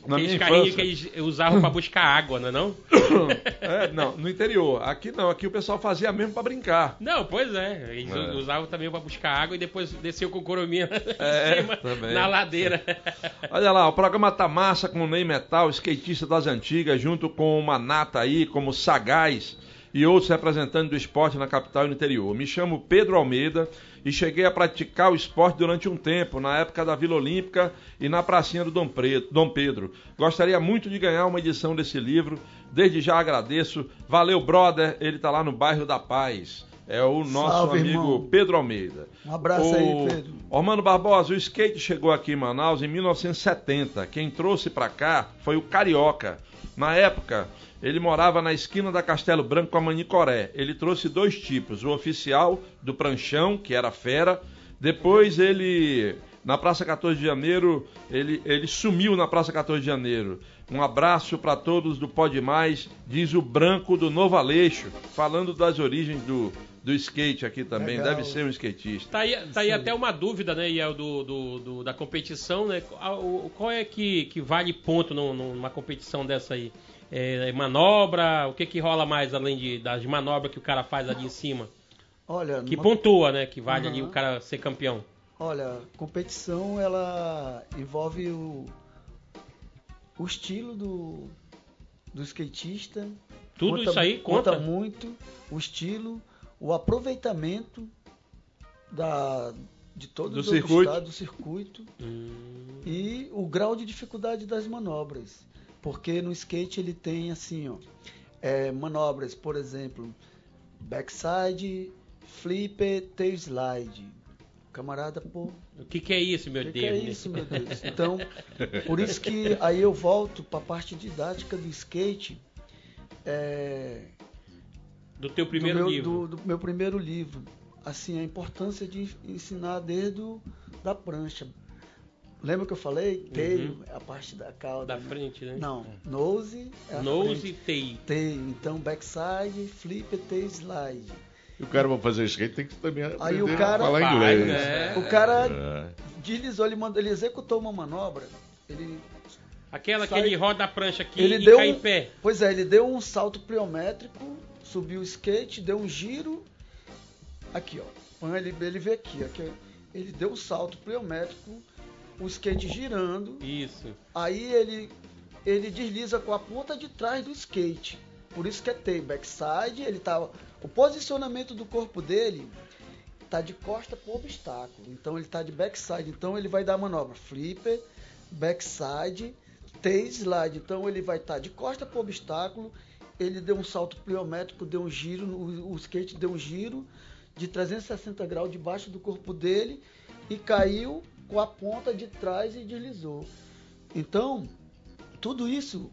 Na Aqueles infância. que eles usavam pra buscar água, não é não? É, não, no interior. Aqui não, aqui o pessoal fazia mesmo pra brincar. Não, pois é. Eles É. usavam também pra buscar água e depois desceu com o corominha É, em cima, também. na ladeira. Olha lá, o programa tá massa com o Ney Metal, skatista das antigas, junto com uma nata aí, como Sagaz e outros representantes do esporte na capital e no interior. Me chamo Pedro Almeida e cheguei a praticar o esporte durante um tempo, na época da Vila Olímpica e na pracinha do Dom, Pedro. Gostaria muito de ganhar uma edição desse livro, desde já agradeço. Valeu, brother, ele tá lá no bairro da Paz. É o nosso Salve, amigo irmão. Pedro Almeida. Um abraço O- aí, Pedro. Ormando Barbosa, o skate chegou aqui em Manaus em 1970. Quem trouxe pra cá foi o Carioca. Na época, ele morava na esquina da Castelo Branco com a Manicoré. Ele trouxe dois tipos: o oficial do pranchão, que era fera. Depois ele, na Praça 14 de Janeiro, ele, ele sumiu na Praça 14 de Janeiro. Um abraço pra todos do Pode Mais, diz o Branco do Novo Aleixo, falando das origens do, do skate aqui também. Legal. Deve ser um skatista. Tá aí, tá aí até uma dúvida, né, Iel, do, do, do- da competição, né? Qual- é que, que vale ponto num- numa competição dessa aí? É, manobra? O que que rola mais além de, das manobras que o cara faz ali em cima? Olha, Que numa- pontua, né? Que vale ali Aham. o cara ser campeão. olha, competição ela envolve o, o estilo do, do skatista. Tudo isso aí conta? muito o estilo, o aproveitamento da, de todo Do o circuito. estado do circuito Hum, e o grau de dificuldade das manobras. Porque no skate ele tem assim, ó, é, manobras, por exemplo, backside, flipper, tail slide. Camarada, pô, o que que é isso, meu que, Deus? que é isso, meu Deus? Então, por isso que aí eu volto para a parte didática do skate. é, Do teu primeiro do meu, livro. Do, do meu primeiro livro. Assim, a importância de ensinar desde o, da prancha. Lembra que eu falei? Tail é a parte da cauda. Da né? frente, né? Não, nose é a Nose e tail. Tail. Então, backside, flip, tail, slide. E o cara vai fazer skate tem que também Aí o cara- a falar Vai, inglês. né? O cara É. deslizou, ele, mandou, ele executou uma manobra, ele Aquela que Sai- ele roda a prancha aqui Ele e deu cai um- em pé. Pois é, ele deu um salto pliométrico, subiu o skate, deu um giro. Aqui, ó. Ele, ele vê aqui, aqui. Ele deu um salto pliométrico, o skate girando. Isso. Aí ele, ele desliza com a ponta de trás do skate. Por isso que é tail backside. Ele tá, o posicionamento do corpo dele tá de costa pro obstáculo. Então ele tá de backside. Então ele vai dar a manobra flipper, backside, tail slide. Então ele vai estar de costa pro obstáculo. Ele deu um salto pliométrico, deu um giro, o, o skate deu um giro de 360 graus debaixo do corpo dele e caiu com a ponta de trás e deslizou. Então, tudo isso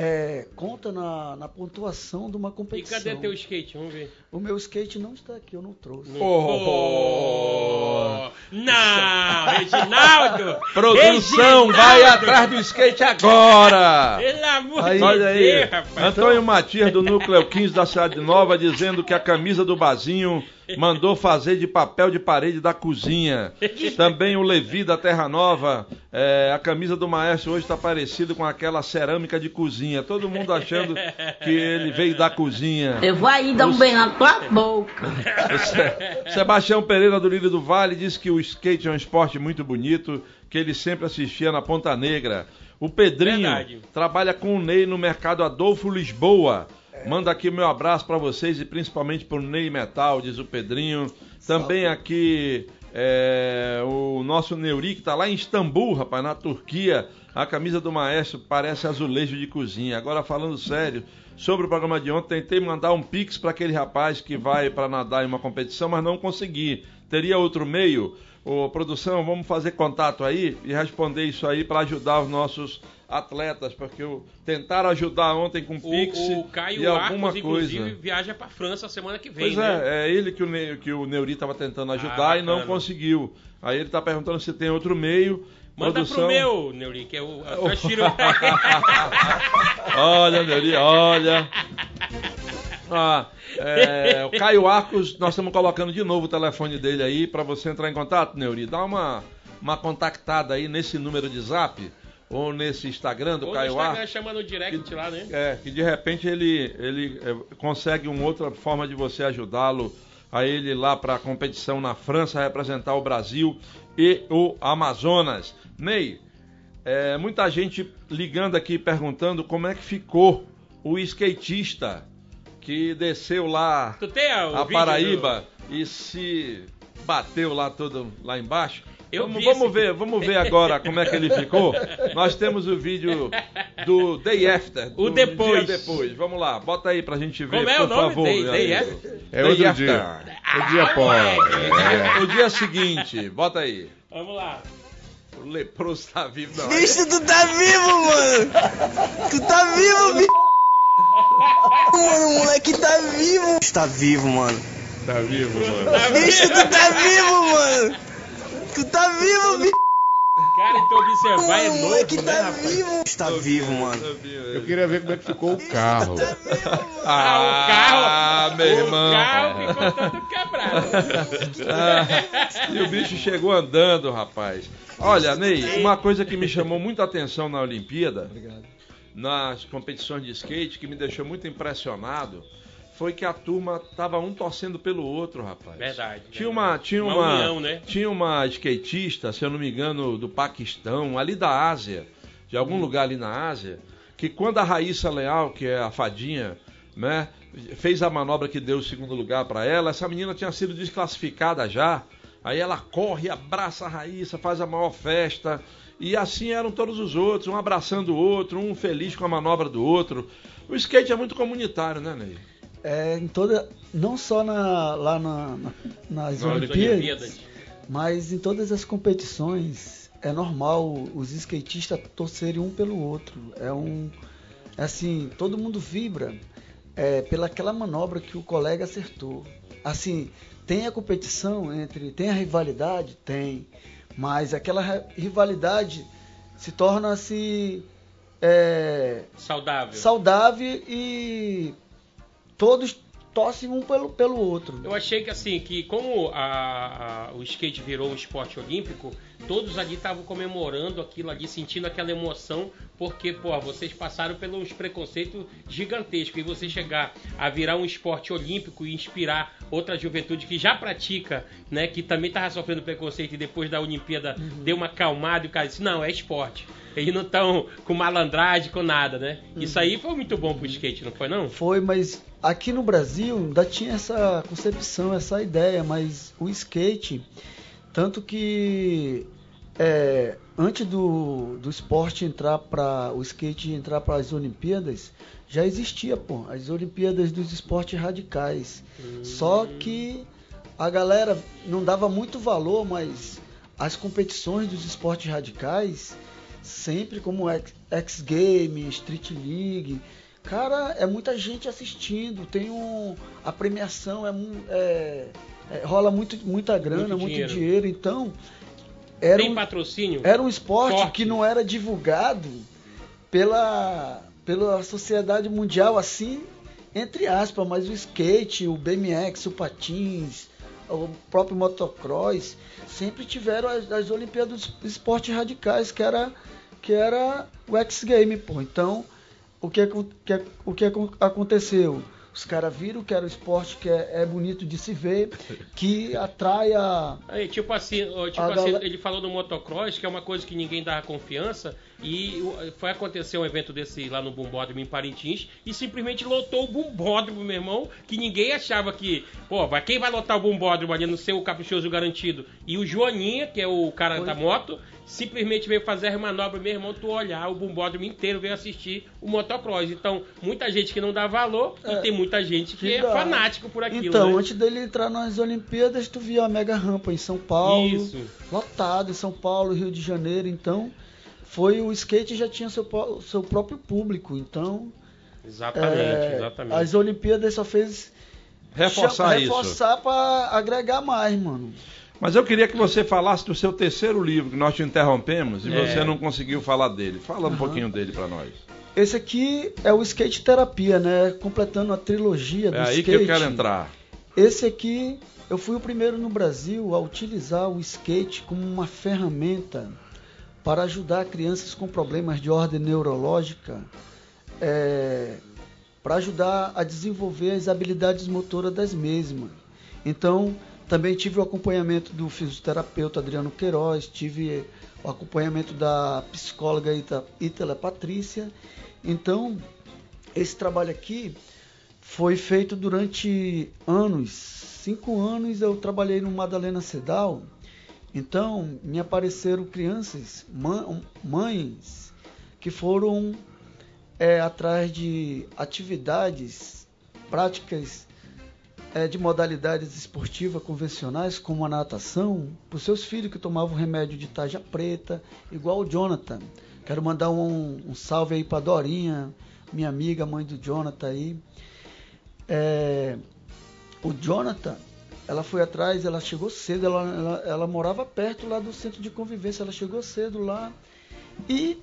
é, conta na, na pontuação de uma E competição. cadê teu skate? Vamos ver. O meu skate não está aqui, eu não trouxe. Oh, não, Reginaldo! Produção, Reginaldo! vai atrás do skate agora! Pelo amor Aí, de Olha aí, Deus, rapaz. Antônio Matias do Núcleo 15 da Cidade Nova dizendo que a camisa do Bazinho mandou fazer de papel de parede da cozinha. Também o Levi da Terra Nova, é, a camisa do Maestro hoje está parecida com aquela cerâmica de cozinha. Todo mundo achando que ele veio da cozinha. Eu vou aí dar um bem na tua boca. Se- Sebastião Pereira do Lírio do Vale diz que o skate é um esporte muito bonito, que ele sempre assistia na Ponta Negra. O Pedrinho Verdade. trabalha com o Ney no mercado Adolfo Lisboa. Manda aqui meu abraço para vocês e principalmente pro Ney Metal, diz o Pedrinho. Também aqui é, o nosso Neuri que tá lá em Istambul, rapaz, na Turquia. A camisa do maestro parece azulejo de cozinha. Agora falando sério, sobre o programa de ontem, tentei mandar um pix para aquele rapaz que vai para nadar em uma competição, mas não consegui. Teria outro meio? Ô, produção, vamos fazer contato aí e responder isso aí para ajudar os nossos atletas, porque eu, tentaram ajudar ontem com Pix O, o Caio e alguma Arcos, inclusive, coisa. viaja pra França semana que vem, Pois né? é, é ele que o, que o Neuri estava tentando ajudar Ah, e não conseguiu. Aí ele está perguntando se tem outro meio. Manda produção... pro meu, Neuri, que é o... Eu transfiro... olha, Neuri, olha. Ah, é, o Caio Arcos, nós estamos colocando de novo o telefone dele aí para você entrar em contato, Neuri. Dá uma, uma contactada aí nesse número de zap ou nesse Instagram do Ou Caio Instagram Arcos. chama no direct lá, né? É, que de repente ele, ele é, consegue uma outra forma de você ajudá-lo a ele ir lá para a competição na França, representar o Brasil e o Amazonas. Ney, é, muita gente ligando aqui perguntando como é que ficou o skatista que desceu lá a, o Paraíba e se bateu lá todo lá embaixo. Eu vamos, vamos ver, vamos ver agora como é que ele ficou. Nós temos o vídeo do Day After, O do depois. dia depois. Vamos lá, bota aí pra gente ver, Como é por o nome? favor. Day- Day. After? É Day outro After. dia. O dia após. É. No dia seguinte, bota aí. Vamos lá. O leproso tá vivo, não. Bicho, tu tá vivo, mano! Tu tá vivo, bicho! Mano, o moleque tá vivo! Tá vivo, mano! Tá vivo, mano. Bicho, tu tá vivo, mano! Tu tá vivo, bicho! Cara, então observar é Mano, o moleque novo, né, tá rapaz? vivo! Tá vivo, mano! Eu queria ver como é que ficou o carro. Ah, o carro. Ah, meu irmão. O carro ficou todo quebrado. Ah, e o bicho chegou andando, rapaz. Olha, Ney, uma coisa que me chamou muita atenção na Olimpíada, nas competições de skate, que me deixou muito impressionado, foi que a turma tava um torcendo pelo outro, rapaz. Verdade. Tinha verdade. uma, tinha Uma uma, união, né? tinha uma skatista, se eu não me engano, do Paquistão, ali da Ásia, de algum Hum. lugar ali na Ásia, que quando a Raíssa Leal, que é a fadinha, né, fez a manobra que deu o segundo lugar para ela, essa menina tinha sido desclassificada já. Aí ela corre, abraça a Raíssa, faz a maior festa. E assim eram todos os outros, um abraçando o outro, um feliz com a manobra do outro. O skate é muito comunitário, né, Ney? É, em toda, não só na- lá na- na- nas Olimpíadas, Olimpíadas. mas em todas as competições é normal os skatistas torcerem um pelo outro. É um, é assim, todo mundo vibra é, pelaquela manobra que o colega acertou. Assim, tem a competição entre, tem a rivalidade, tem, mas aquela ri- rivalidade se torna-se é, Saudável. saudável e todos torcem um pelo, pelo outro. Eu achei que assim, que como a- a- o skate virou um esporte olímpico, todos ali estavam comemorando aquilo ali, sentindo aquela emoção, porque, pô, vocês passaram pelos preconceitos gigantescos e você chegar a virar um esporte olímpico e inspirar outra juventude que já pratica, né, que também tava sofrendo preconceito e depois da Olimpíada deu uma acalmada e o cara disse, não, é esporte. Eles não estão com malandragem, com nada, né? Isso aí foi muito bom pro skate, não foi não? Foi, mas aqui no Brasil ainda tinha essa concepção, essa ideia, mas o skate, tanto que é, antes do, do esporte entrar para o skate entrar para as Olimpíadas, já existia, pô, as Olimpíadas dos esportes radicais. Só que a galera não dava muito valor, mas as competições dos esportes radicais, sempre como X, X Game, Street League, cara, é muita gente assistindo, tem um a premiação é, é- é- rola muito muita grana, Muito muito, dinheiro. dinheiro. então era Tem um, patrocínio? era um esporte Forte. que não era divulgado pela, pela sociedade mundial assim, entre aspas, mas o skate, o BMX, o patins, o próprio motocross, sempre tiveram as, as Olimpíadas dos Esportes Radicais, que era, que era o X Game, pô. Então, o que, que- o que acon- aconteceu? Os caras viram que era um esporte que é, é bonito de se ver, que atrai a, Aí, tipo assim, tipo assim, galera- ele falou do motocross, que é uma coisa que ninguém dava confiança, e foi acontecer um evento desse lá no Bumbódromo em Parintins, e simplesmente lotou o Bumbódromo, meu irmão, que ninguém achava que, pô, vai, quem vai lotar o Bumbódromo ali no seu caprichoso garantido? E o Joaninha, que é o cara da moto, simplesmente veio fazer as manobras, meu irmão, tu olhar o Bumbódromo inteiro, veio assistir o motocross. Então, muita gente que não dá valor, e É. tem muita gente que, Que é dá. fanático por aquilo, Então, né? antes dele entrar nas Olimpíadas, tu via a mega rampa em São Paulo, Isso. lotado em São Paulo, Rio de Janeiro, então foi o skate já tinha seu, seu próprio público. Então, Exatamente, é, exatamente. as Olimpíadas só fez Reforçar cha- isso. reforçar para agregar mais, mano. Mas eu queria que você falasse do seu terceiro livro, que nós te interrompemos e É. você não conseguiu falar dele. Fala um pouquinho dele para nós. Esse aqui é o skate terapia, né? Completando a trilogia do É aí skate. que eu quero entrar. Esse aqui, eu fui o primeiro no Brasil a utilizar o skate como uma ferramenta para ajudar crianças com problemas de ordem neurológica, é, para ajudar a desenvolver as habilidades motoras das mesmas. Então, também tive o acompanhamento do fisioterapeuta Adriano Queiroz, tive o acompanhamento da psicóloga Ita- Ítala Patrícia. Então, esse trabalho aqui foi feito durante anos. Cinco anos eu trabalhei no Madalena Sedal. Então, me apareceram crianças, mã- mães, que foram é, atrás de atividades, práticas é, de modalidades esportivas convencionais, como a natação, para os seus filhos que tomavam remédio de tarja preta, igual o Jonathan. Quero mandar um, um salve aí para Dorinha, minha amiga, mãe do Jonathan aí. É, o Jonathan, ela foi atrás, ela chegou cedo, ela, ela, ela morava perto lá do centro de convivência, ela chegou cedo lá e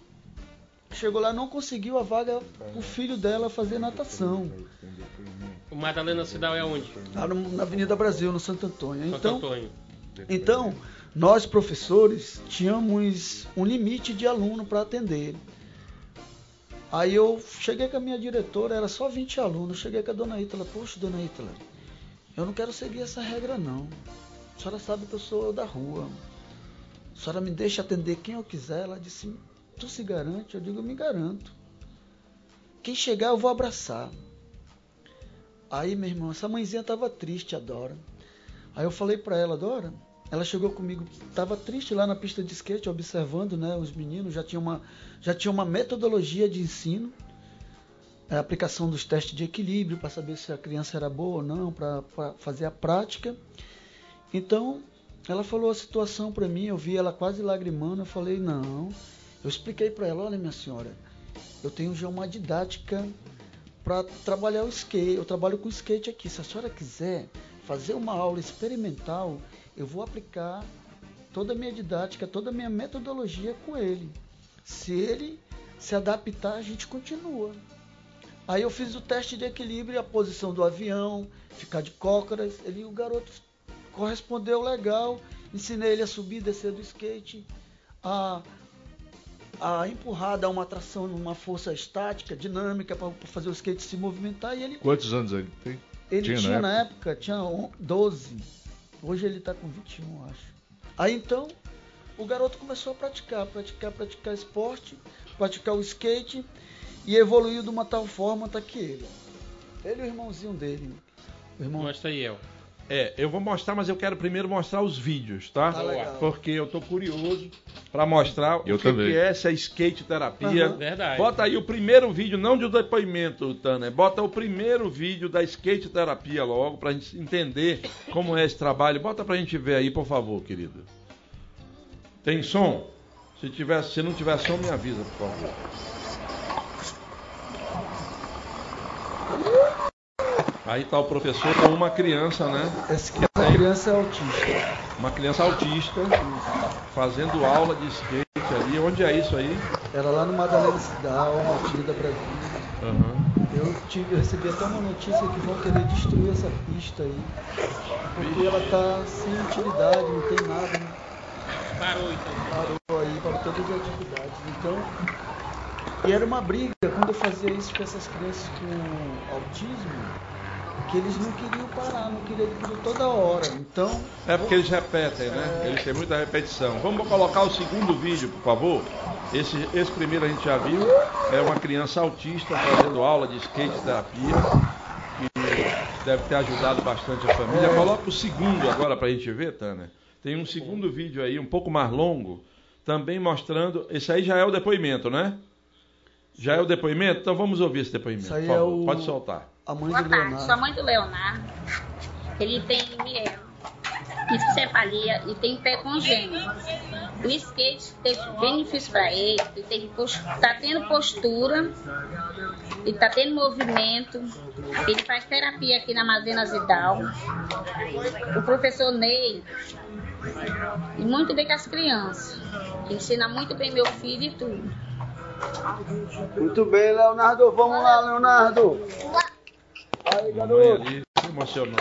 chegou lá não conseguiu a vaga o filho dela fazer natação O Madalena Cidal é onde? lá na Avenida Brasil, no Santo Antônio. Santo Então, Antônio. então nós professores tínhamos um limite de aluno para atender. Aí eu cheguei com a minha diretora, era só 20 alunos. Cheguei com a dona Ítala, poxa, dona Ítala, eu não quero seguir essa regra não. A senhora sabe que eu sou da rua. A senhora me deixa atender quem eu quiser. Ela disse, tu se garante? Eu digo, me garanto. Quem chegar eu vou abraçar. Aí, meu irmão, essa mãezinha tava triste, a Dora. Aí eu falei pra ela, Dora, ela chegou comigo, tava triste lá na pista de skate, observando, né, os meninos, já tinha uma, já tinha uma metodologia de ensino, a aplicação dos testes de equilíbrio para saber se a criança era boa ou não, para fazer a prática. Então, ela falou a situação para mim, eu vi ela quase lagrimando, eu falei, não. Eu expliquei para ela, olha minha senhora, eu tenho já uma didática para trabalhar o skate, eu trabalho com skate aqui. Se a senhora quiser fazer uma aula experimental, eu vou aplicar toda a minha didática, toda a minha metodologia com ele. Se ele se adaptar, a gente continua. Aí eu fiz o teste de equilíbrio, a posição do avião, ficar de cócoras. Ele, o garoto correspondeu legal. Ensinei ele a subir e descer do skate, a, a empurrar, dar uma atração numa força estática, dinâmica, para fazer o skate se movimentar. E ele, Quantos anos ele tem? ele Tinha tinha, na na época, tinha on- 12. Hoje ele está com 21, acho. Aí então, o garoto começou a praticar, praticar, praticar esporte, praticar o skate e evoluiu de uma tal forma tá que ele. Ele e o irmãozinho dele. O irmão Mostra aí, El. É, eu vou mostrar, mas eu quero primeiro mostrar os vídeos, tá? Tá legal. Porque eu tô curioso para mostrar Eu o que, que é essa skate terapia. Aham. Verdade. Bota aí o primeiro vídeo, não de depoimento, Tanner. Bota o primeiro vídeo da skate terapia logo, pra gente entender como é esse trabalho. Bota pra gente ver aí, por favor, querido. Tem som? Se, tiver, se não tiver som, me avisa, por favor. Aí tá o professor com uma criança, né? Essa essa criança é autista. Uma criança autista fazendo aula de skate ali. Onde é isso aí? Era lá no Madalena Cidade, uma Avenida Brasil. Eu, tive, eu recebi até uma notícia que vão querer destruir essa pista aí. Porque ela tá sem utilidade, não tem nada, né? Parou então. parou aí para todas as atividades. Então, e era uma briga quando eu fazia isso com essas crianças com autismo, que eles não queriam parar, não queriam aquilo toda hora. Então, É porque eles repetem, né? Eles têm muita repetição. Vamos colocar o segundo vídeo, por favor. Esse, esse primeiro a gente já viu. É uma criança autista fazendo aula de skate terapia. Que deve ter ajudado bastante a família. Coloca o segundo agora pra gente ver, Tânia. Tem um segundo vídeo aí, um pouco mais longo, também mostrando. Esse aí já é o depoimento, né? Já é o depoimento? Então vamos ouvir esse depoimento. Isso aí por é favor. o- Pode soltar. A mãe Boa do tarde, sou a Leonardo. mãe do Leonardo. Ele tem Miel. encefalia e tem pé congênito. O skate teve benefício para ele, ele está tendo postura, ele está tendo movimento, ele faz terapia aqui na Mazena Zidal. O professor Ney, e muito bem com as crianças, ensina muito bem meu filho e tudo. Muito bem, Leonardo. Vamos lá, Leonardo. Aí, Mamãe ali se emocionou.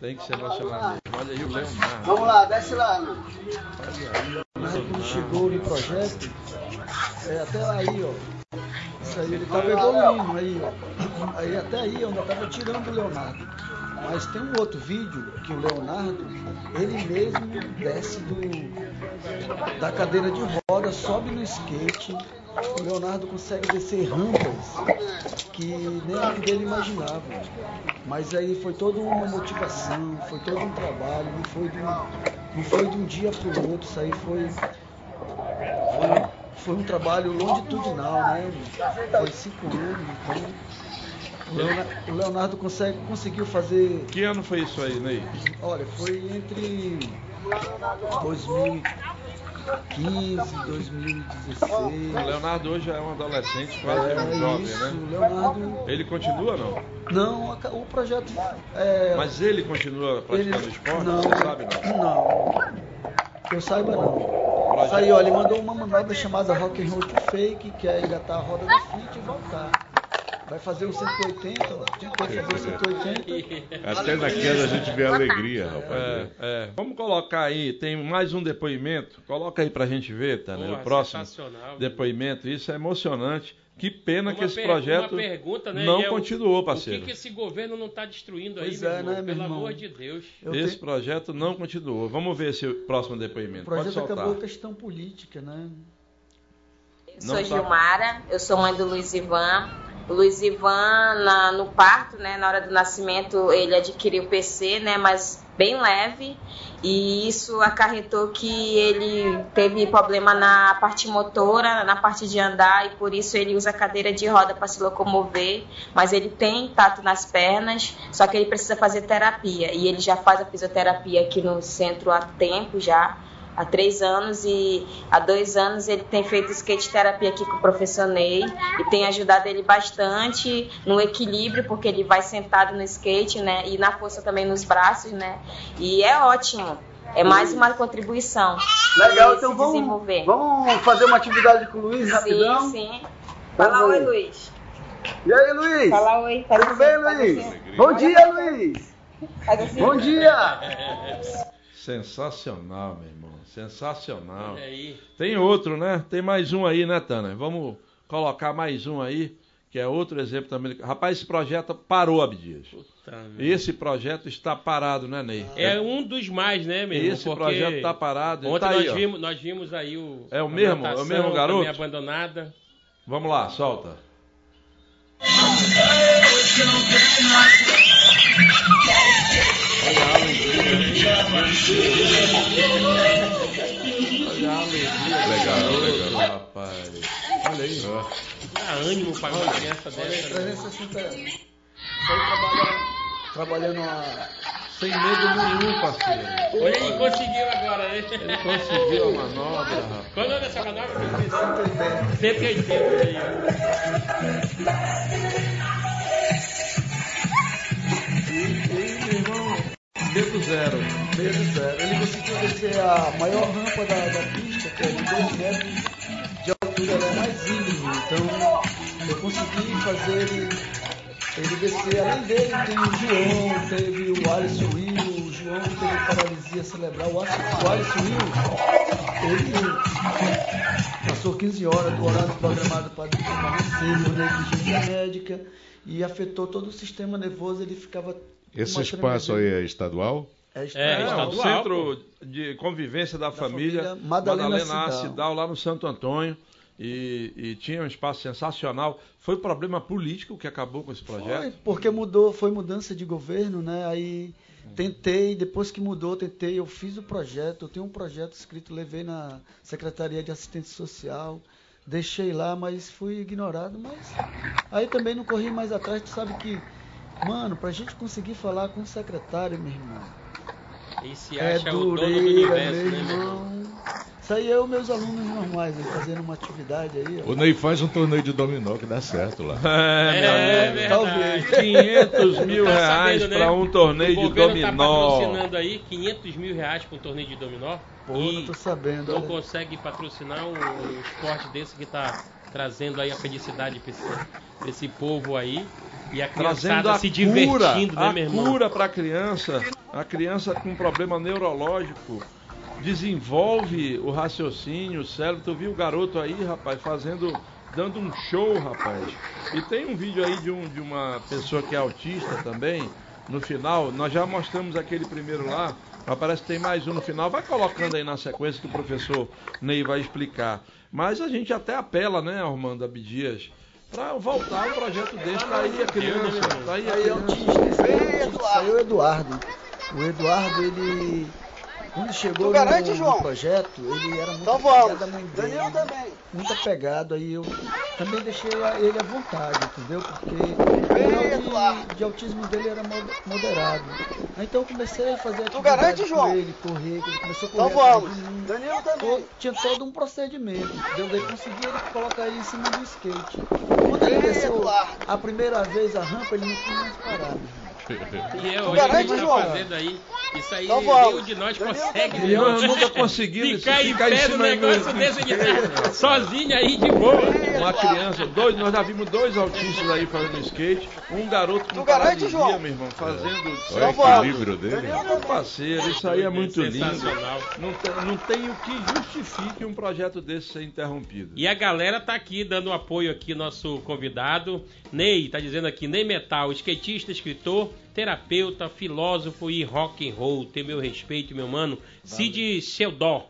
Tem que se emocionar mesmo. Olha aí o Leonardo. Vamos lá, desce lá. Leonardo, quando chegou no projeto, é, até aí, ó. Isso aí, ele tava evoluindo aí, ó. Aí até aí, eu ainda tava tirando o Leonardo. Mas tem um outro vídeo que o Leonardo, ele mesmo desce do, da cadeira de roda, sobe no skate. O Leonardo consegue descer rampas que nem a dele imaginava. Mas aí foi toda uma motivação, foi todo um trabalho, não foi de um, não foi de um dia para o outro, isso aí foi, foi, foi um trabalho longitudinal, né? Foi cinco anos, então o Leonardo, consegue, conseguiu fazer Que ano foi isso aí, Ney? Olha, foi entre 2015 e 2016. O Leonardo hoje é um adolescente, quase É um jovem, isso, né? o Leonardo. Ele continua não? Não, o projeto. É, Mas ele continua praticando ele- esporte? Não, Você sabe não? não. Que eu saiba não. Aí, ó, ele mandou uma manobra chamada Rock and Roll to Fake, que é engatar a roda do fit e voltar. Vai fazer o 180, ó. Fazer o 180. Até na queda a gente vê alegria, rapaz. É, é. Vamos colocar aí, tem mais um depoimento. Coloca aí pra gente ver, tá? Né? O próximo depoimento. Isso é emocionante. Que pena que Uma esse per- projeto pergunta, né, não é o- continuou, O parceiro. que, que esse governo não está destruindo aí, Pois meu é, irmão? né, meu Pelo irmão? amor de Deus. Eu Esse te- projeto não continuou. Vamos ver esse próximo O depoimento. Pode projeto soltar. acabou a questão política, né? Eu Não sou tá- Gilmara, eu sou mãe do Luiz Ivan. O Luiz Ivan, na- no parto, né, na hora do nascimento, ele adquiriu PC, né, mas bem leve. E isso acarretou que ele teve problema na parte motora, na parte de andar, e por isso ele usa cadeira de roda para se locomover. Mas ele tem tato nas pernas, só que ele precisa fazer terapia. E ele já faz a fisioterapia aqui no centro há tempo já há três anos e há dois anos ele tem feito skate terapia aqui com o professor Ney e tem ajudado ele bastante no equilíbrio, porque ele vai sentado no skate, né? E na força também nos braços, né? E é ótimo. É mais uma contribuição. Legal, então vamos, desenvolver. vamos fazer uma atividade com o Luiz rapidão? Sim, sim. Fala Vamos oi. Luiz. E aí, Luiz? Fala oi. Faz Tudo assim, bem, Luiz? assim. Bom dia, Luiz! Faz assim. Bom dia! Sensacional, meu irmão. Sensacional. Olha aí. Tem outro, né? Tem mais um aí, né, Tana? Vamos colocar mais um aí, que é outro exemplo também. Rapaz, esse projeto parou, Abdias. Puta. Esse projeto está parado, né, Ney? É um dos mais, né, meu irmão? Esse Porque projeto está parado. Ontem tá nós, aí, vimos, nós vimos aí o. É o mesmo? É o natação mesmo garoto? abandonada. Vamos lá, solta. Do Legal, legal. rapaz. Olha aí. Dá ânimo para uma criança dessa. né? 360 anos. Aí trabalhando a... Sem medo nenhum, parceiro. Olha, ele conseguiu agora, né? Ele conseguiu a manobra, rapaz. Qual é dessa manobra? 180 aí, E, zero. Medo zero. Ele conseguiu descer a maior rampa da, da pista, que é de 2 metros de altura, ela é mais íngreme. Então eu consegui fazer ele, ele descer. Além dele, tem o João, teve o Alisson Will, o João teve paralisia cerebral. O Alisson Will, ele passou 15 horas do horário programado para nascer por negligência médica e afetou todo o sistema nervoso. Ele ficava. Esse espaço aí é estadual? É, É, É, o Centro de Convivência da, Família, família Madalena Madalena Cidal. Cidal, lá no Santo Antônio. E, e tinha um espaço sensacional. Foi um problema político que acabou com esse Foi, projeto. porque mudou, foi mudança de governo, né? Aí tentei, depois que mudou, tentei, eu fiz o projeto, eu tenho um projeto escrito, levei na Secretaria de Assistência Social, deixei lá, mas fui ignorado, mas aí também não corri mais atrás, tu sabe que, mano, pra gente conseguir falar com o secretário, meu irmão, E se É acha o dono do dureira, universo, meu né, meu irmão? irmão. Isso aí é os meus alunos normais, aí, fazendo uma atividade aí. ó. O Ney faz um torneio de dominó que dá certo lá. É, É, meu verdade. talvez. 500 mil Tá reais né? para um torneio o de governo tá dominó. patrocinando aí 500 mil reais para um torneio de dominó. Pô, e não tô sabendo. não olha. consegue patrocinar um, um esporte desse que tá trazendo aí a felicidade para esse, esse povo aí. E a Trazendo criançada a se cura, divertindo, né, a meu irmão? cura para a criança, a criança com problema neurológico, desenvolve o raciocínio, o cérebro. Tu viu o garoto aí, rapaz, fazendo, dando um show, rapaz. E tem um vídeo aí de, um, de uma pessoa que é autista também, no final, nós já mostramos aquele primeiro lá, mas parece que tem mais um no final. Vai colocando aí na sequência que o professor Ney vai explicar. Mas a gente até apela, né, Armando Abdias, para voltar um projeto desse. Tá aí a criança, tá aí a Aí é aí aí é o Eduardo. O Eduardo, ele. Quando chegou Tu garante, no, no projeto, ele era muito Então apegado à mãe dele. Daniel também. Muito apegado, aí eu também deixei ele à vontade, entendeu? Porque o grau de, de autismo dele era mo- moderado. Aí Então eu comecei a fazer atividade garante, com João? ele, correr, ele começou a correr. Então vamos. mim. Daniel também. Tinha todo um procedimento, entendeu? Daí consegui ele colocar ele em cima do skate. Quando ele desceu a primeira vez a rampa, ele não quis mais parar, meu irmão. E é a garante, gente tá João? fazendo aí. Isso aí Então nenhum de nós consegue, irmão. Nós nunca conseguimos ficar em ficar em pé no cima negócio do- desse de estar sozinho aí de boa. Uma criança, dois, nós já vimos dois autistas aí fazendo skate, um garoto com paralisia, João? meu irmão, fazendo Olha o equilíbrio dele. Meu parceiro, isso aí é muito lindo. Sensacional. Não tem, não tem o que justifique um projeto desse ser interrompido. E a galera tá aqui dando apoio aqui, nosso convidado. Ney, tá dizendo aqui, Ney Metal, skatista, escritor, terapeuta, filósofo e rock and roll. Tem meu respeito, meu mano. Cid Sheldon.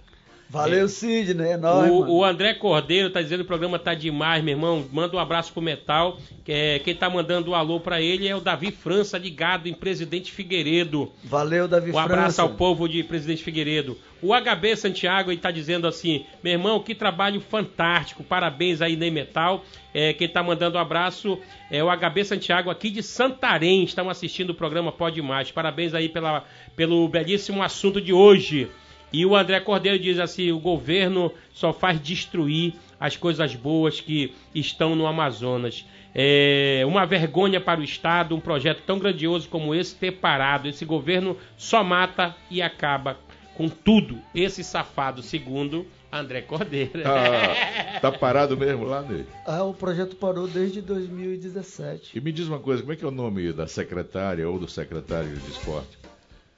Valeu, Sidney, é nóis, O, o André Cordeiro tá dizendo que o programa tá demais, meu irmão. Manda um abraço pro Metal. Que é, quem tá mandando o alô pra ele é o Davi França, ligado em Presidente Figueiredo. Valeu, Davi Um abraço França. ao povo de Presidente Figueiredo. O HB Santiago está dizendo assim: meu irmão, que trabalho fantástico. Parabéns aí, Ney Metal. É, quem está mandando um abraço é o HB Santiago aqui de Santarém. Estão assistindo o programa Pode Mais. Parabéns aí pela, pelo belíssimo assunto de hoje. E o André Cordeiro diz assim: o governo só faz destruir as coisas boas que estão no Amazonas. É uma vergonha para o Estado um projeto tão grandioso como esse ter parado. Esse governo só mata e acaba com tudo. Esse safado, segundo André Cordeiro. Tá, tá parado mesmo lá, Ney? Ah, o projeto parou desde 2017. E me diz uma coisa, como é que é o nome da secretária ou do secretário de esporte?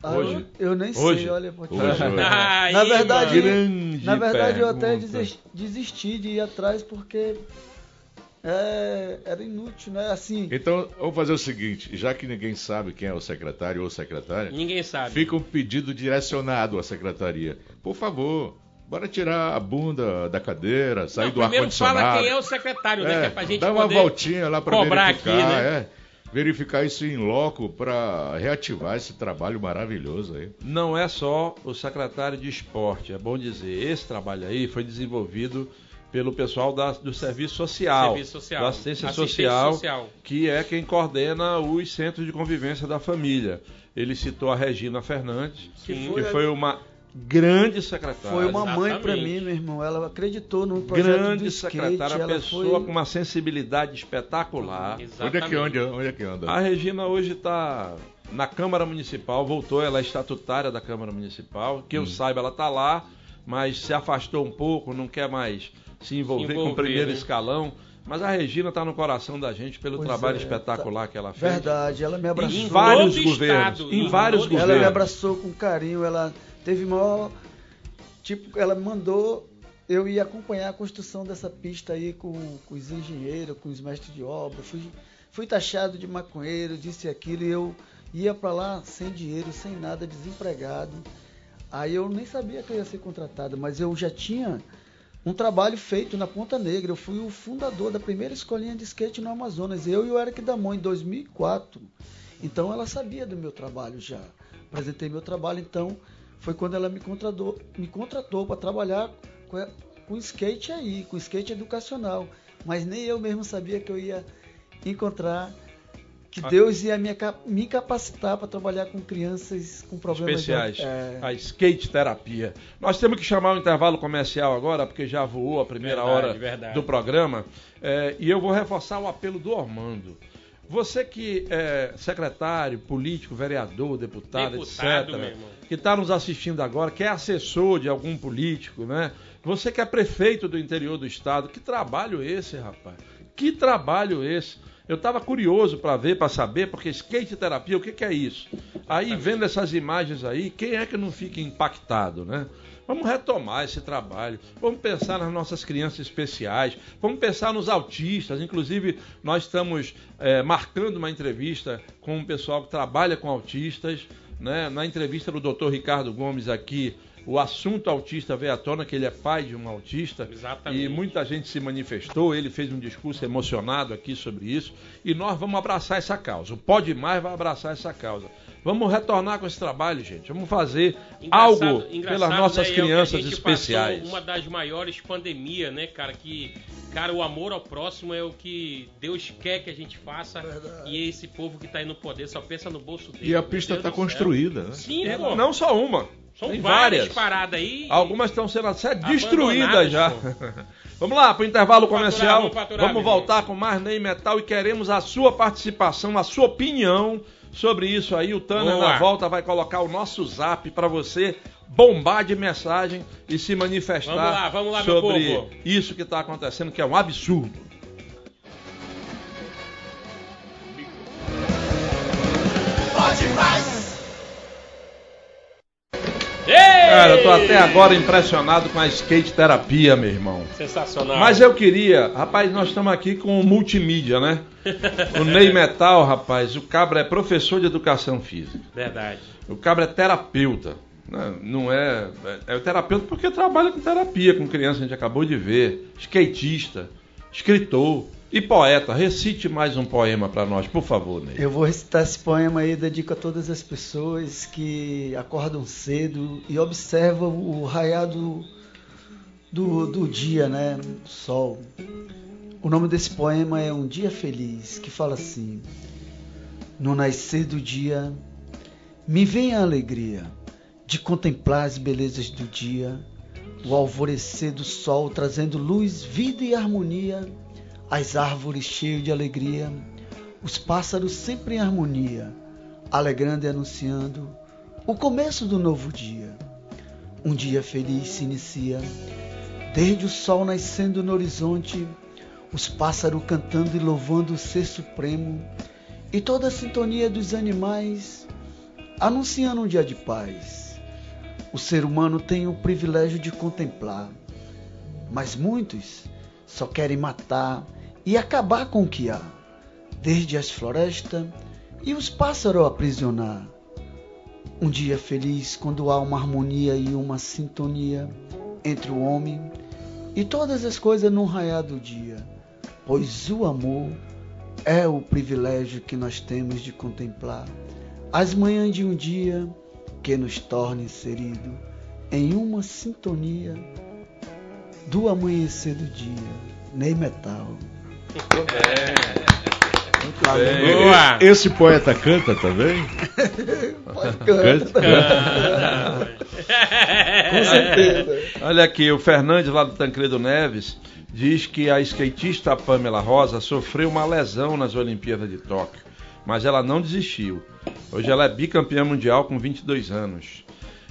Ah, Hoje. Eu, eu nem Hoje. sei, olha, Hoje, hoje. Na verdade. Grande na verdade eu até pergunta. desisti, desisti de ir atrás porque é, era inútil, né? Assim, Então, vamos fazer o seguinte, já que ninguém sabe quem é o secretário ou secretária, ninguém sabe. fica um pedido direcionado à secretaria. Por favor, bora tirar a bunda da cadeira, sair Não, do primeiro fala ar-condicionado. quem é o secretário, né? Que é pra gente dá uma voltinha lá para cobrar verificar, aqui, né? é, verificar isso em loco para reativar esse trabalho maravilhoso aí. Não é só o secretário de esporte, é bom dizer. Esse trabalho aí foi desenvolvido pelo pessoal da- do Serviço Social, Serviço Social. da assistência, Assistência social, Social. que é quem coordena os centros de convivência da família. Ele citou a Regina Fernandes, Que que foi uma grande secretária. foi uma mãe pra Exatamente. mim, meu irmão. Ela acreditou no projeto do grande skate. secretária, ela pessoa foi... com uma sensibilidade espetacular. Onde é que anda? Onde é que anda? A Regina hoje está na Câmara Municipal, voltou, ela é estatutária da Câmara Municipal. Que eu saiba, ela está lá, mas se afastou um pouco, não quer mais se envolver, Se com o envolver, primeiro né? escalão. Mas a Regina está no coração da gente pelo Pois trabalho é, espetacular que ela fez. Verdade, ela me abraçou. Em vários governos. estado, em em vários governos. Ela me abraçou com carinho, ela teve maior. Tipo, ela mandou eu ir acompanhar a construção dessa pista aí com, com os engenheiros, com os mestres de obra. Fui, fui taxado de maconheiro, disse aquilo, e eu ia pra lá sem dinheiro, sem nada, desempregado. Aí eu nem sabia que eu ia ser contratado, mas eu já tinha um trabalho feito na Ponta Negra. Eu fui o fundador da primeira escolinha de skate no Amazonas, eu e o Eric Damon, em 2004. Então ela sabia do meu trabalho já. Apresentei meu trabalho, então foi quando ela me contratou, me contratou para trabalhar com, com skate aí, com skate educacional. Mas nem eu mesmo sabia que eu ia encontrar que Deus ia me, me capacitar para trabalhar com crianças com problemas de- especiais, é, a skate terapia. Nós temos que chamar o intervalo comercial agora, porque já voou a primeira Verdade, hora verdade. do programa, é, e eu vou reforçar o apelo do Ormando. Você que é secretário, político, vereador, deputado, Deputado, etc., que está nos assistindo agora, que é assessor de algum político, né? Você que é prefeito do interior do estado, que trabalho esse, rapaz? Que trabalho esse? Eu estava curioso para ver, para saber, porque skate terapia, o que, que é isso? Aí, vendo essas imagens aí, quem é que não fica impactado, né? Vamos retomar esse trabalho. Vamos pensar nas nossas crianças especiais. Vamos pensar nos autistas. Inclusive, nós estamos eh, marcando uma entrevista com um pessoal que trabalha com autistas. Né? Na entrevista do Dr. Ricardo Gomes aqui, o assunto autista veio à tona, que ele é pai de um autista. Exatamente. E muita gente se manifestou. Ele fez um discurso emocionado aqui sobre isso. E nós vamos abraçar essa causa. O Pode Mais vai abraçar essa causa. Vamos retornar com esse trabalho, gente. Vamos fazer Engraçado- algo engraçado, pelas nossas né, é o que a crianças gente especiais. Uma das maiores pandemias, né, cara? Que, cara, o amor ao próximo é o que Deus quer que a gente faça. E esse povo que tá aí no poder só pensa no bolso dele. E a pista Deus está construída, né? Sim, É, pô. não só uma. São tem várias, várias. paradas aí. Algumas estão sendo até destruídas já. vamos lá, para o intervalo Vamos faturar, comercial. vamos faturar, vamos voltar com mais Ney Metal e queremos a sua participação, a sua opinião sobre isso aí. O Tanner Boa. na volta vai colocar o nosso zap para você bombar de mensagem e se manifestar Vamos lá, vamos lá, meu sobre povo. isso que está acontecendo, que é um absurdo. Pode mais. Cara, eu tô até agora impressionado com a skate terapia, meu irmão. Sensacional. Mas eu queria, rapaz, nós estamos aqui com o multimídia, né? O Ney Metal, rapaz, o cabra é professor de educação física. Verdade. O cabra é terapeuta. né? Não é. É, é o terapeuta porque trabalha com terapia, com criança, a gente acabou de ver. Skatista, escritor e poeta. Recite mais um poema para nós, por favor, Ney. Eu vou recitar esse poema aí, dedico a todas as pessoas que acordam cedo e observam o raiado do, do dia, né? Do sol. O nome desse poema é Um Dia Feliz, que fala assim: No nascer do dia, me vem a alegria de contemplar as belezas do dia, o alvorecer do sol trazendo luz, vida e harmonia, as árvores cheias de alegria, os pássaros sempre em harmonia, alegrando e anunciando o começo do novo dia. Um dia feliz se inicia, desde o sol nascendo no horizonte, os pássaros cantando e louvando o ser supremo, e toda a sintonia dos animais anunciando um dia de paz. O ser humano tem o privilégio de contemplar, mas muitos só querem matar e acabar com o que há, desde as florestas e os pássaros aprisionar. Um dia feliz quando há uma harmonia e uma sintonia entre o homem e todas as coisas num raiar do dia, pois o amor é o privilégio que nós temos de contemplar as manhãs de um dia que nos torna inserido em uma sintonia do amanhecer do dia. Ney Metal. Bem. Boa! Esse poeta canta também? Pode cantar. Com certeza. Olha aqui, o Fernandes lá do Tancredo Neves diz que a skatista Pamela Rosa sofreu uma lesão nas Olimpíadas de Tóquio, mas ela não desistiu. Hoje ela é bicampeã mundial com 22 anos.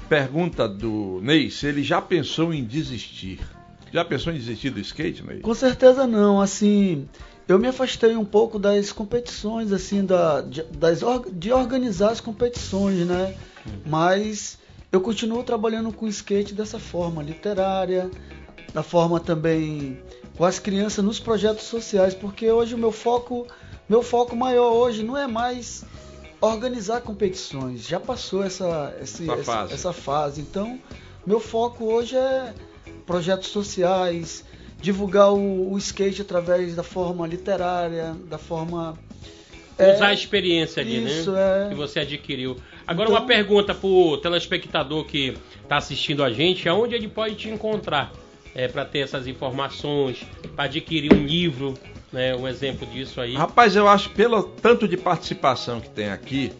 Pergunta do Ney se ele já pensou em desistir. Já pensou em desistir do skate, Ney? Com certeza não, assim, eu me afastei um pouco das competições, assim, da, de, das, de organizar as competições, né? Mas eu continuo trabalhando com skate dessa forma, literária, da forma também com as crianças nos projetos sociais, porque hoje o meu foco, meu foco maior hoje não é mais organizar competições, já passou essa, esse- Essa essa, fase. essa fase. Então, meu foco hoje é projetos sociais, divulgar o, o skate através da forma literária, da forma. é, Usar a experiência ali, isso, né? é. Que você adquiriu. Agora, Então- uma pergunta pro telespectador que tá assistindo a gente: aonde ele pode te encontrar? é, para ter essas informações, para adquirir um livro, né? Um exemplo disso aí. Rapaz, eu acho pelo tanto de participação que tem aqui,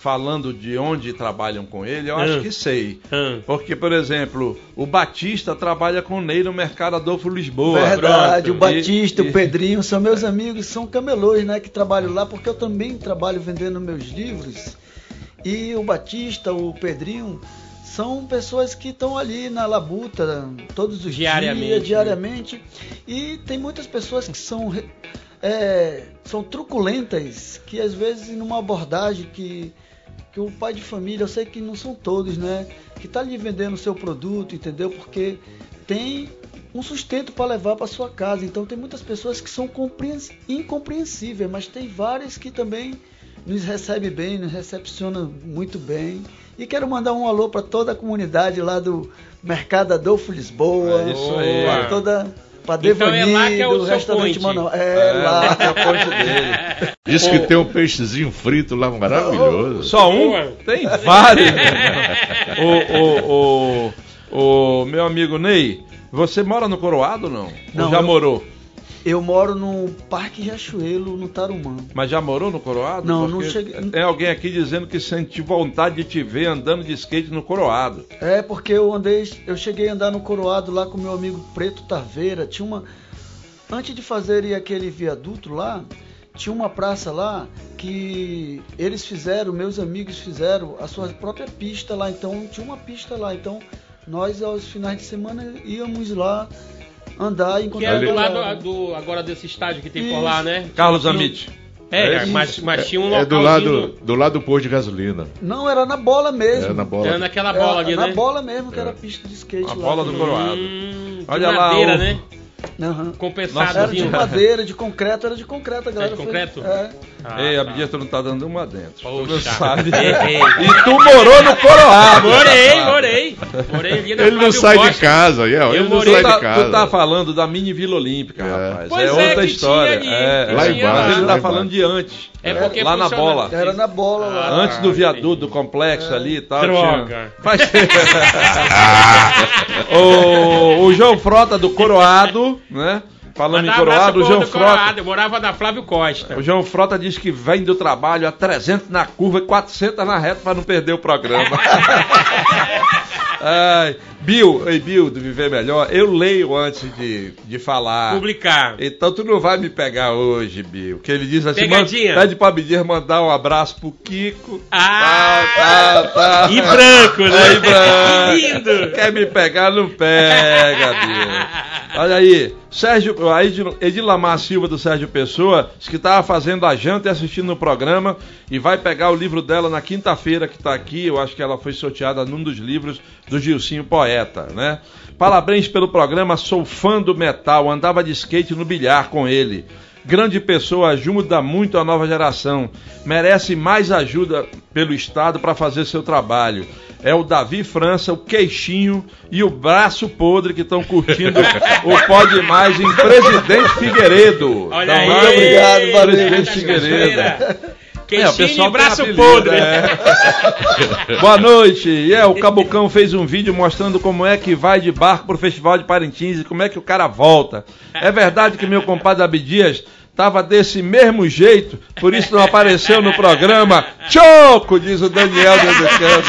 falando de onde trabalham com ele, eu Hum. acho que sei. Hum. Porque, por exemplo, o Batista trabalha com o Ney no Mercado Adolfo Lisboa. Verdade, o Pronto. Batista, E- o Pedrinho são meus amigos, são camelôs, né, que trabalham lá, porque eu também trabalho vendendo meus livros. E o Batista, o Pedrinho, são pessoas que estão ali na labuta todos os Diariamente, dias, né? diariamente. E tem muitas pessoas que são é, são truculentas, que às vezes numa abordagem que que o pai de família, eu sei que não são todos, né? Que está lhe vendendo o seu produto, entendeu? Porque tem um sustento para levar para sua casa. Então tem muitas pessoas que são compreens- incompreensíveis, mas tem várias que também nos recebem bem, nos recepcionam muito bem. E quero mandar um alô para toda a comunidade lá do Mercado Adolfo Lisboa, É isso aí. para toda para Então é Devani, lá que é o restaurante. Manoel. É, lá. é a ponte dele. Diz que tem um peixezinho frito lá maravilhoso. Só um? Tem vários. o, o, o, o meu amigo Ney, você mora no Coroado ou não? Ou Não, já eu- morou? Eu moro no Parque Riachuelo, no Tarumã. Mas já morou no Coroado? Não, não Porque cheguei- Tem alguém aqui dizendo que sente vontade de te ver andando de skate no Coroado. É, porque eu andei, eu cheguei a andar no Coroado lá com meu amigo Preto Taveira. Tinha uma. Antes de fazerem aquele viaduto lá, tinha uma praça lá que eles fizeram, meus amigos fizeram a sua própria pista lá. Então tinha uma pista lá. Então nós aos finais de semana íamos lá andar e Que encontrar. é do lado do, agora desse estádio que tem por Isso. lá, né? Carlos Amit. É, É mas, mas tinha um local. É do lado, do lado do posto de gasolina. Não, era na bola mesmo. É na bola. Era naquela bola ali, Era né? na bola mesmo, que era a pista de skate A lá. bola do Coroado. Hum, de Olha lá, madeira, o- né? Aham. Era de madeira, de concreto, era de concreto, a galera. de foi- concreto? É. Ah, Ei, tá. Abdias, tu não tá dando uma dentro. Tu não Poxa, sabe. errei. E tu morou no Coroado. Morei, morei. Morei ali na Ele não sai de casa, yeah, Eu ele não morei- sai Tu de tá, casa. tu tá falando da mini Vila Olímpica, É. rapaz. Pois é é, outra que história. tinha ali, é, que Lá é. embaixo, Mas ele lá tá falando embaixo. de antes. É porque lá na bola. Era na bola lá. Antes do Ah, viaduto, do complexo ali e tal. Droga. tinha- Faz o, o João Frota do Coroado, né? Falando Mandar em Coroado, o João Frota. Coroado, Eu morava na Flávio Costa. O João Frota diz que vem do trabalho a 300 na curva e 400 na reta para não perder o programa. Ai, Bill, ei Bill, do Viver Melhor, eu leio antes de, de falar. Publicar. Então tu não vai me pegar hoje, Bill. Que ele diz assim, Pegadinha. manda- pede pra Abdias mandar um abraço pro Kiko. Ah! tá, tá. E branco, né? Aí, branco. Lindo. Quer me pegar, não pega, Bill. Olha aí, Sérgio, Edilamar Silva do Sérgio Pessoa, diz que estava fazendo a janta e assistindo o programa e vai pegar o livro dela na quinta-feira que está aqui. Eu acho que ela foi sorteada num dos livros do Gilcinho Poeta, né? Parabéns pelo programa, sou fã do metal, andava de skate no bilhar com ele. Grande pessoa, ajuda muito a nova geração. Merece mais ajuda pelo Estado para fazer seu trabalho. É o Davi França, o Queixinho e o Braço Podre que estão curtindo o Pode Mais em Presidente Figueiredo. Olha Então, aí. muito obrigado, Presidente Figueiredo. É, o Queixinho pessoal e braço podre. é. Boa noite. E é, o Cabucão fez um vídeo mostrando como é que vai de barco pro Festival de Parintins e como é que o cara volta. É verdade que meu compadre Abdias tava desse mesmo jeito, por isso não apareceu no programa. Choco, diz o Daniel do Canto.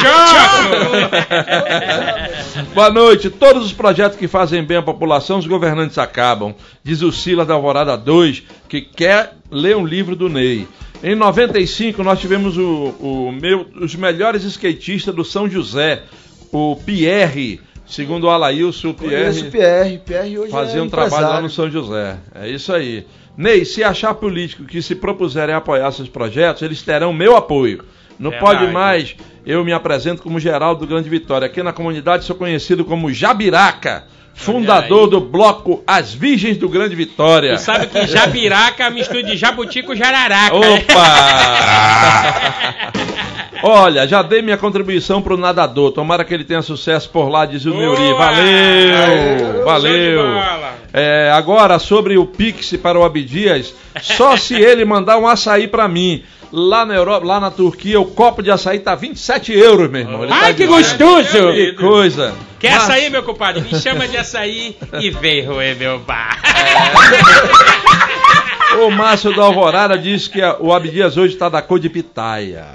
Boa noite. Todos os projetos que fazem bem à população, os governantes acabam. Diz o Silas da Alvorada 2, que quer ler um livro do Ney. Em 95, nós tivemos o, o meu, os melhores skatistas do São José, o Pierre. Segundo o Alailson, o Pierre o Pierre. Pierre hoje fazia é um trabalho lá no São José. É isso aí. Ney, se achar político que se propuserem a apoiar seus projetos, eles terão meu apoio. Não Verdade. pode mais, eu me apresento como Geraldo do Grande Vitória. Aqui na comunidade sou conhecido como Jabiraca, fundador do bloco As Virgens do Grande Vitória. Tu sabe que Jabiraca é mistura de jabuti com jararaca. né? Opa! Olha, já dei minha contribuição pro nadador. Tomara que ele tenha sucesso por lá, diz o Neuri. Valeu! Valeu! É, agora, sobre o Pix para o Abdias, Só se ele mandar um açaí pra mim. Lá na Europa, lá na Turquia, o copo de açaí tá 27 euros, meu irmão. Ele Ai, tá que gostoso! Que coisa! Quer Mas- açaí, meu compadre? Me chama de açaí e vem roer meu bar. O Márcio da Alvorada diz que o Abdias hoje tá da cor de pitaia.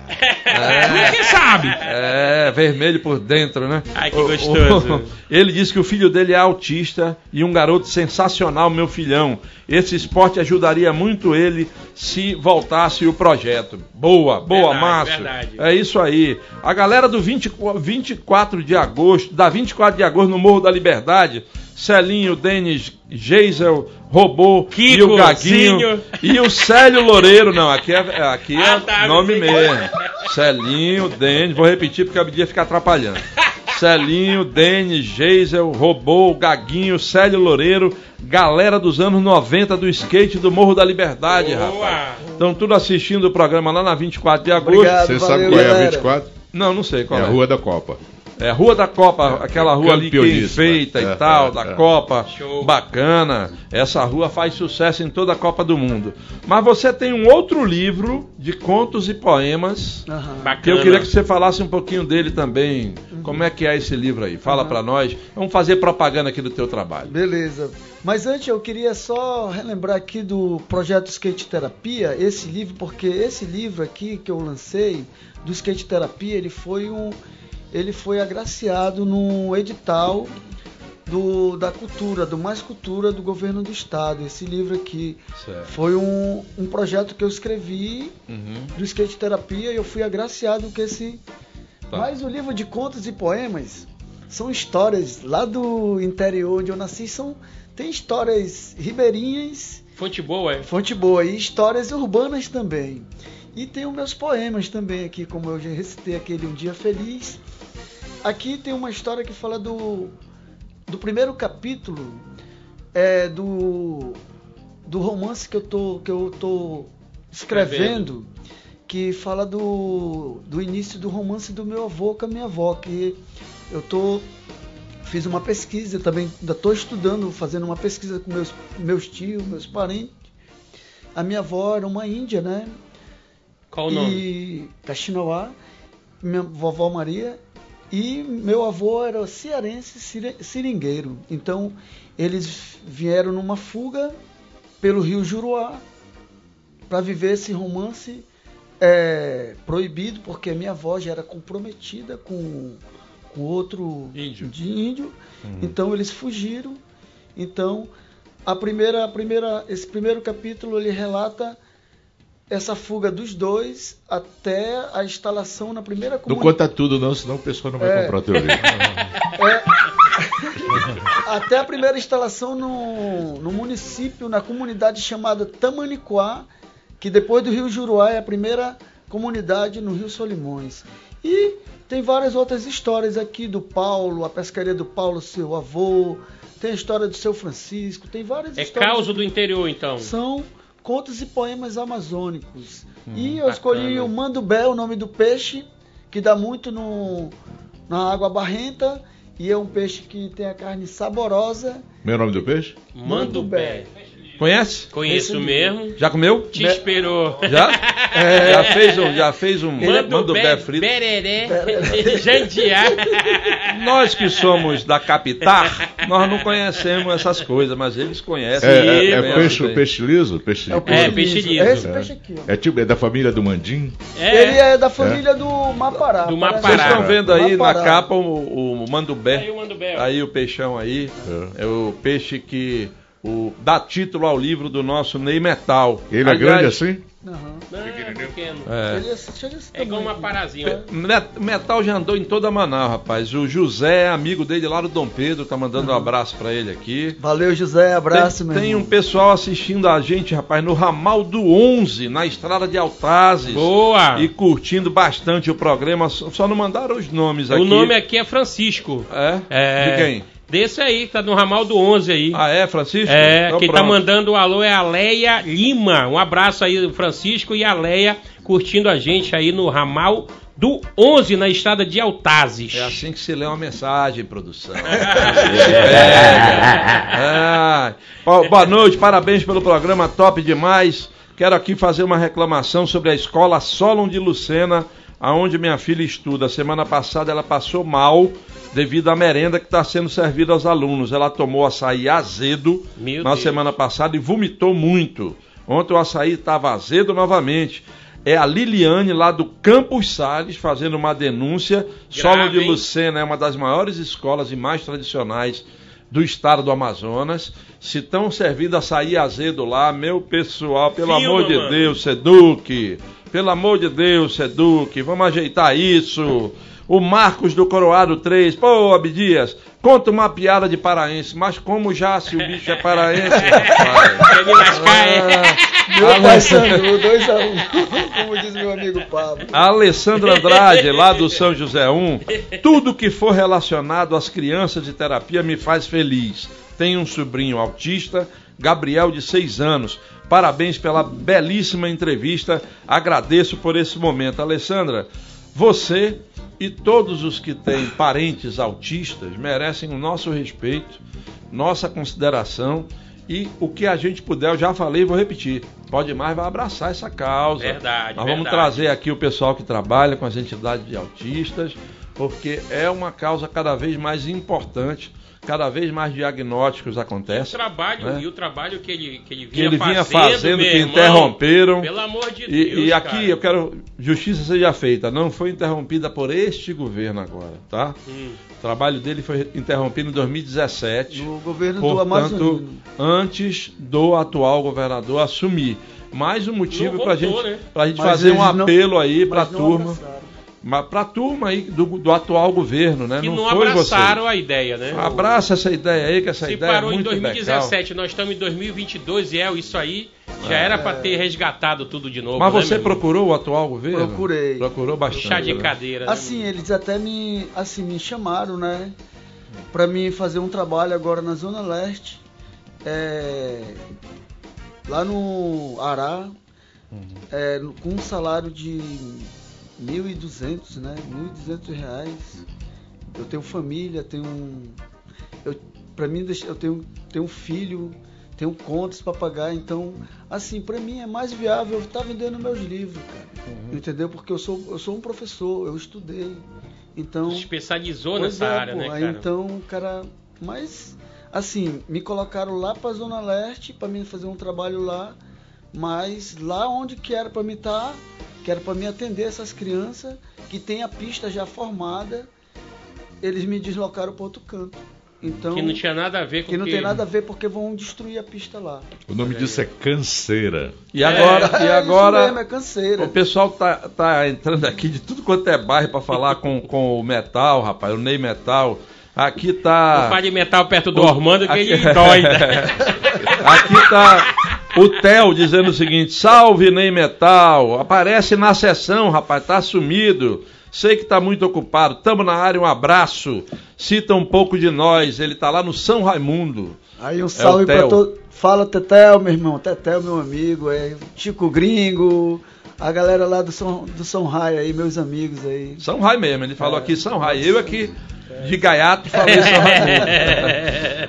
Quem sabe? É, vermelho por dentro, né? Ai, que O- gostoso. o- ele disse que o filho dele é autista e um garoto sensacional, meu filhão. Esse esporte ajudaria muito ele se voltasse o projeto. Boa, boa, Verdade, Márcio. verdade. É isso aí. A galera do 20 24 de agosto, da 24 de agosto no Morro da Liberdade, Celinho, Denis, Geisel, Robô e Kiko, o Gaguinho Zinho. e o Célio Loureiro. Não, aqui é, aqui é Ah, tá, nome mesmo. Celinho, Denis, vou repetir porque a Abdia fica atrapalhando. Celinho, Denis, Geisel, Robô, Gaguinho, Célio Loureiro, galera dos anos 90 do skate do Morro da Liberdade, rapaz. Boa. Estão tudo assistindo o programa lá na 24 de agosto. Obrigado. Você valeu, sabe qual é a galera. 24? Não, não sei É qual é. a Rua da Copa. É Rua da Copa, aquela rua ali que enfeita e É, tal, é, da é. Copa, Show. bacana. Essa rua faz sucesso em toda a Copa do Mundo. Mas você tem um outro livro de contos e poemas Aham. que Bacana. eu queria que você falasse um pouquinho dele também. Como é que é esse livro aí? Fala pra nós. Vamos fazer propaganda aqui do teu trabalho. Beleza. Mas antes eu queria só relembrar aqui do projeto Skate Terapia, esse livro, porque esse livro aqui que eu lancei do Skate Terapia, ele foi um ele foi agraciado no edital do, da cultura, do Mais Cultura do governo do estado. Esse livro aqui Certo. foi um, um projeto que eu escrevi Uhum. do Skate Terapia e eu fui agraciado com esse. Tá. Mas o livro de contos e poemas são histórias lá do interior onde eu nasci, são tem histórias ribeirinhas, Fonte boa, é? fonte boa e histórias urbanas também. E tem os meus poemas também aqui, como eu já recitei aquele Um Dia Feliz. Aqui tem uma história que fala do do primeiro capítulo é do do romance que eu tô que eu tô escrevendo que fala do, do início do romance do meu avô com a minha avó que eu tô fiz uma pesquisa também ainda estou estudando fazendo uma pesquisa com meus meus tios meus parentes. A minha avó era uma índia né? Qual o nome? e Caxinauá, minha vovó Maria, e meu avô era cearense seringueiro. Então, eles vieram numa fuga pelo rio Juruá para viver esse romance é, proibido, porque minha avó já era comprometida com, com outro Índio. de índio. Então, eles fugiram. Então, a primeira, a primeira, esse primeiro capítulo ele relata essa fuga dos dois até a instalação na primeira Não comunidade. conta tudo não, senão o pessoal não vai É. comprar o teu livro. até a primeira instalação no, no município, na comunidade chamada Tamaniquá, que depois do Rio Juruá é a primeira comunidade no Rio Solimões. E tem várias outras histórias aqui do Paulo, a pescaria do Paulo, seu avô, tem a história do seu Francisco, tem várias É histórias. causa do interior, então. São contos e poemas amazônicos. e eu bacana. escolhi o mandubé, o nome do peixe, que dá muito no, na água barrenta. E é um peixe que tem a carne saborosa. Meu nome do peixe? Mandubé. Conhece? Conheço Esse mesmo. Já comeu? Te esperou. Já? Já fez um, já fez um Mandubé, mandubé frito? bereré, jandiá. Nós que somos da capital, nós não conhecemos essas coisas, mas eles conhecem. É, é- é Conhecem peixe, bem. peixe liso? Peixe, É o É, peixe, peixe liso. É esse É. peixe aqui, ó. É tipo, é da família do mandim? Ele É. é da família do Mapará. Do Mapará. Vocês estão vendo aí na capa o, o mandubé, Aí o mandubé. aí o peixão aí, é o peixe que o, dá título ao livro do nosso Ney Metal. Ele é Aliás, grande assim? Aham. Não, pequeno. É. Ele é, chega esse É igual tamanho uma parazinha. Met- Metal já andou em toda Manaus, rapaz. O José, é amigo dele lá do Dom Pedro, tá mandando um abraço pra ele aqui. Valeu, José. Abraço, tem, meu tem um pessoal assistindo a gente, rapaz, no ramal do 11, na estrada de Altazes. Boa! E curtindo bastante o programa. Só só não mandaram os nomes aqui. O nome aqui é Francisco. É? É. De quem? Desse aí, que tá no ramal do 11 aí. Ah, é, Francisco? É, Então quem tá pronto. mandando o alô é a Leia Lima. Um abraço aí, Francisco e a Leia, curtindo a gente aí no ramal do 11, na estrada de Altazes. É assim que se lê uma mensagem, produção. É. Bo- boa noite, parabéns pelo programa, top demais. Quero aqui fazer uma reclamação sobre a escola Solon de Lucena, aonde minha filha estuda. Semana passada ela passou mal devido à merenda que está sendo servida aos alunos. Ela tomou açaí azedo Meu na Deus. semana passada e vomitou muito. Ontem o açaí estava azedo novamente. É a Liliane, lá do Campos Sales, fazendo uma denúncia. Solon de hein? Lucena é uma das maiores escolas e mais tradicionais do estado do Amazonas. Se estão servindo açaí azedo lá, meu pessoal, pelo Filma, amor de mano. Deus, Seduque. Pelo amor de Deus, Seduque, vamos ajeitar isso. O Marcos do Coroado 3, pô, Abdias, conta uma piada de paraense, mas como já se o bicho é paraense. Quer me lascar, é? Meu pai Sandro, 2 a 1 um, como diz meu amigo Pablo. A Alessandra Andrade, lá do São José 1, tudo que for relacionado às crianças de terapia me faz feliz. Tenho um sobrinho autista, Gabriel, de 6 anos. Parabéns pela belíssima entrevista. Agradeço por esse momento. Alessandra, você e todos os que têm parentes autistas merecem o nosso respeito, nossa consideração e o que a gente puder, eu já falei e vou repetir. Pode mais vai abraçar essa causa. Verdade, Nós vamos verdade. trazer aqui o pessoal que trabalha com as entidades de autistas, porque é uma causa cada vez mais importante, cada vez mais diagnósticos O acontecem. trabalho, né? e o trabalho que ele, que ele que vinha ele vinha fazendo, fazendo, que irmão, interromperam. Pelo amor de E, Deus, e aqui cara. eu quero justiça seja feita, não foi interrompida por este governo agora, tá? Hum. O trabalho dele foi interrompido em 2017. No governo do Portanto, Amazonino. antes do atual governador assumir. Mais um motivo para gente, né? pra gente Mas fazer um eles não- apelo aí para a turma, abraçaram. Para a turma aí do, do atual governo, né? Que não, foi abraçaram você. a ideia, né? Abraça essa ideia aí, que essa Se ideia parou é em muito 2017, nós estamos em 2022 e é isso aí já era pra ter resgatado tudo de novo. Mas né, você procurou o atual governo? Procurei. Procurou bastante. Chá de né? cadeira. né, Assim, eles até me, assim, me chamaram, né? Pra mim fazer um trabalho agora na Zona Leste. é, lá no Ará. é, no- com um salário de 1.200, né? 1.200 reais. Eu tenho família, tenho um... Eu, pra mim, eu tenho, tenho um filho, tenho contas para pagar, então, assim, pra mim é mais viável eu estar vendendo meus livros, cara. Entendeu? Porque eu sou, eu sou um professor, eu estudei. Então, Se especializou nessa é, área, pô, né, aí cara? Então, cara, mas assim, me colocaram lá pra Zona Leste pra mim fazer um trabalho lá, mas lá onde que era pra mim estar, que era pra me atender essas crianças que tem a pista já formada, eles me deslocaram para outro canto. Então, Que não tinha nada a ver com que não que- tem nada a ver porque vão destruir a pista lá. O nome disso é canseira. E agora, e É, agora isso mesmo, é canseira. o pessoal tá, tá entrando aqui de tudo quanto é bairro para falar com, com o Metal, rapaz, o Ney Metal. Aqui O tá. pai de metal perto do O- Ormando que aqui- ele doida. Aqui tá o Theo dizendo o seguinte: Salve Ney Metal, aparece na sessão, rapaz, tá sumido. Sei que tá muito ocupado. Tamo na área, um abraço. Cita um pouco de nós. Ele tá lá no São Raimundo. Aí um salve É o pra todo. Fala Tetel, meu irmão. Tetel, meu amigo. É Chico Gringo. A galera lá do São, do São Raio aí, meus amigos aí. São Rai mesmo, ele falou aqui São Rai. Eu aqui de gaiato falei Raimundo.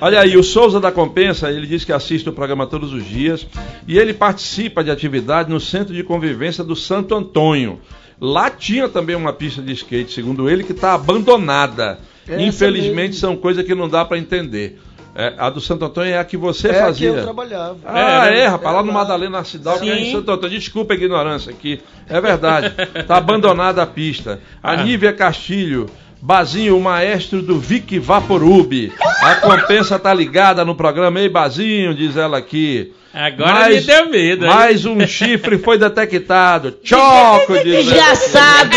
Olha aí, o Souza da Compensa, ele diz que assiste o programa todos os dias e ele participa de atividade no Centro de Convivência do Santo Antônio. Lá tinha também uma pista de skate, segundo ele, que está abandonada. Essa Infelizmente mesmo. são coisas que não dá para entender. É, a do Santo Antônio é a que você é que fazia. eu trabalhava. Ah, é, rapaz, lá no lá. Madalena Cidade, que é em. Santo Antônio. Desculpa a ignorância aqui. É verdade. Tá abandonada a pista. A Ah. Nívia Castilho, Bazinho, o maestro do Vic Vaporub. A compensa tá ligada no programa. Ei, Bazinho, diz ela aqui. Agora me deu medo, hein? Mais um chifre foi detectado. Choco, diz desse cara.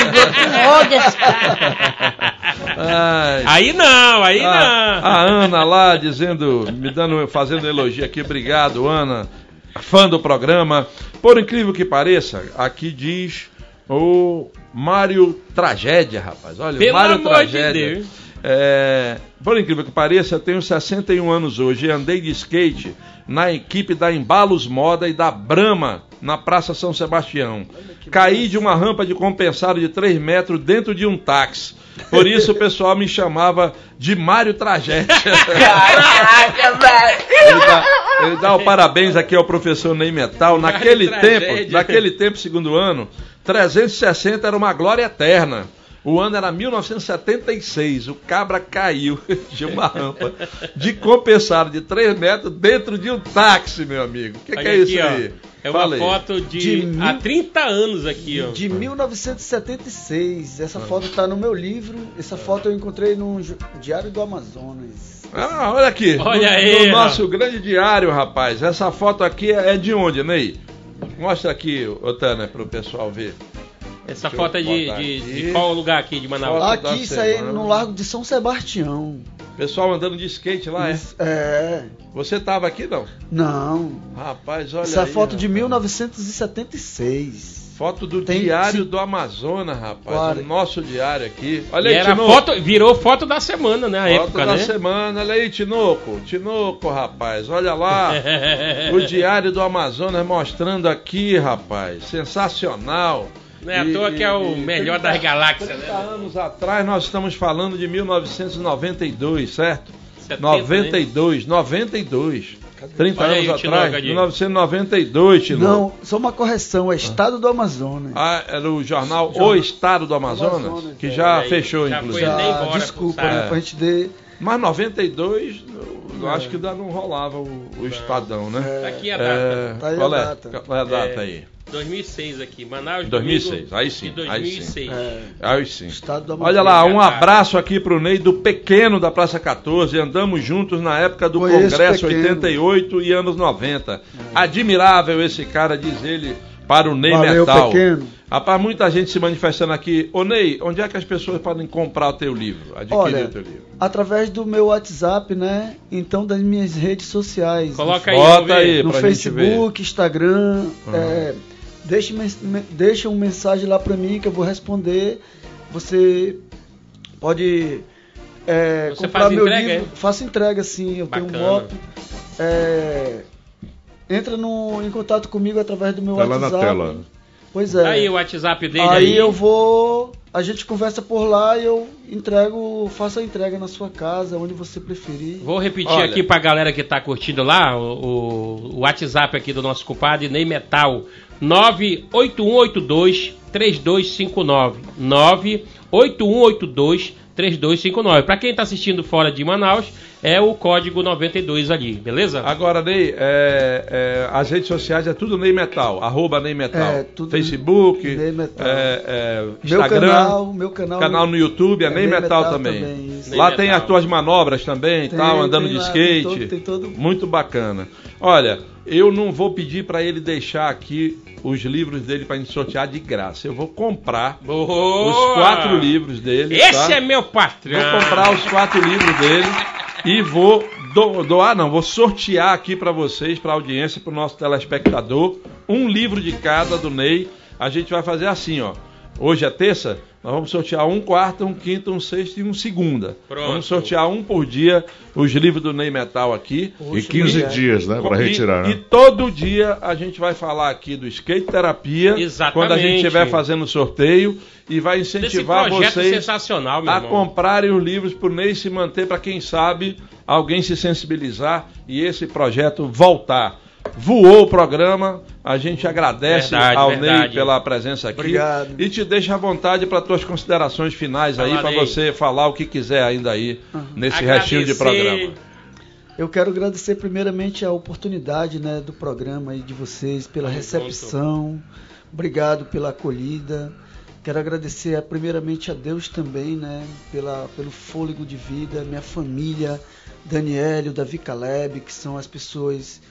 Ai. Aí não, aí a, não. a Ana lá dizendo, me dando, fazendo elogio aqui, obrigado, Ana, fã do programa. Por incrível que pareça, aqui diz o Mário Tragédia, rapaz. Olha, Pelo Mário amor de Tragédia. Deus. É, por incrível que pareça, eu tenho 61 anos hoje e andei de skate na equipe da Embalos Moda e da Brama na Praça São Sebastião. Caí de uma rampa de compensado de 3 metros dentro de um táxi. Por isso o pessoal me chamava de Mário Tragédia. Caraca, velho. Ele dá o parabéns aqui ao professor Ney Metal. Naquele tempo, naquele tempo, segundo ano, 360 era uma glória eterna. O ano era 1976. O cabra caiu de uma rampa de compensado de 3 metros dentro de um táxi, meu amigo. O que, que é isso aqui, ó. aí? É uma Fala aí. foto de, De mil- há 30 anos aqui, ó. De 1976. Essa foto está no meu livro. Essa foto eu encontrei no Diário do Amazonas. Ah, olha aqui. Olha no, aí, no ó. nosso grande diário, rapaz. Essa foto aqui é de onde, Ney? Mostra aqui, Otana, para o pessoal ver. Essa Deixa foto é de, de, de qual lugar aqui de Manaus? Foto Aqui, isso aí no Largo de São Sebastião. Pessoal andando de skate lá, é? Isso- É. Você tava aqui, não? Não. Rapaz, olha Essa aí, foto de rapaz. 1976. Foto do Tem- Diário sim. do Amazonas, rapaz. Claro. O nosso diário aqui. E Olha aí, era Tinoco. foto, virou foto da semana, né? A Foto época, da né? semana. Olha aí, Tinoco. Tinoco, rapaz. Olha lá. o Diário do Amazonas mostrando aqui, rapaz. Sensacional. Não é à toa que é o melhor das galáxias, 30 né? anos atrás nós estamos falando de 1992, certo? 70, 92, 92. 30 Olha aí anos o Tinoco atrás, ali. 1992, Tinoco. Não, só uma correção, é Estado do Amazonas. Ah, era o jornal O Jornal- Estado do Amazonas, Amazonas, que é. já aí, fechou, já inclusive. foi nem embora, desculpa, né, pra gente ter... Mas 92, eu acho que ainda não rolava o, o Estadão, né? Tá aqui a É, data. Tá aí qual a é? data. Qual é a data É, aí? 2006 aqui, Manaus. 2006, domingo aí sim, De aí sim. 2006. É, Aí sim. Estado do Olha lá, um abraço aqui pro Ney do Pequeno da Praça 14. Andamos juntos na época do Conheço Congresso Pequeno. 88 e anos 90. Admirável esse cara, diz ele, para o Ney Valeu, Metal. Pequeno. Rapaz, muita gente se manifestando aqui. Ô Ney, onde é que as pessoas podem comprar o teu livro? Adquirir Olha, o teu livro? através do meu WhatsApp, né? Então das minhas redes sociais. Coloca aí, Bota aí. no pra gente ver. Facebook, Instagram. Uhum. é, me- deixa uma mensagem lá pra mim que eu vou responder. Você pode é, Você comprar faz meu entrega, livro. é? Faço entrega, sim. Eu tenho Bacana. um moto. É, entra no, em contato comigo através do meu Tá lá WhatsApp. na tela. Pois é. Tá aí o WhatsApp dele Aí aí. eu vou. A gente conversa por lá e eu entrego, faço a entrega na sua casa, onde você preferir. Vou repetir Olha. aqui pra galera que tá curtindo lá, o, o- o WhatsApp aqui do nosso compadre Ney Metal. 98182 3259. 98182 3259. Pra quem tá assistindo fora de Manaus, é o código 92 ali, beleza? Agora, Ney, é, é, as redes sociais é tudo Ney Metal, arroba Ney Metal. É, tudo Facebook, Ney Metal. é, é, Meu Instagram, canal, meu canal. canal no YouTube, é, É Ney Ney Metal, Metal também. também. Lá Ney tem Metal. as tuas manobras também, Tem, tal, andando tem de lá, tem skate. todo- tem todo- Muito bacana. Olha, eu não vou pedir para ele deixar aqui os livros dele para gente sortear de graça. Eu vou comprar Boa! os quatro livros dele. Esse tá? é meu patrão. Vou comprar os quatro livros dele e vou do- doar, não, vou sortear aqui para vocês, para a audiência, para o nosso telespectador, um livro de cada do Ney. A gente vai fazer assim, ó. Hoje é terça, nós vamos sortear um quarta, um quinta, um sexta e um segunda. Pronto. Vamos sortear um por dia os livros do Ney Metal aqui. E 15 dias, né? Pra E- retirar, E, né? todo dia a gente vai falar aqui do skate terapia. Exatamente. Quando a gente estiver fazendo sorteio e vai incentivar vocês sensacional, meu a irmão. comprarem os livros para o Ney se manter, para quem sabe alguém se sensibilizar e esse projeto voltar. Voou o programa, a gente agradece Verdade, ao verdade. Ney pela presença aqui Obrigado. e te deixa à vontade para tuas considerações finais aí, Fala, para Ney. você falar o que quiser ainda aí nesse Agradecer- restinho de programa. Eu quero agradecer primeiramente a oportunidade né, do programa e de vocês pela recepção. Obrigado pela acolhida. Quero agradecer eh, primeiramente a Deus também, né, pela, pelo fôlego de vida, minha família, Daniel, Davi Caleb, que são as pessoas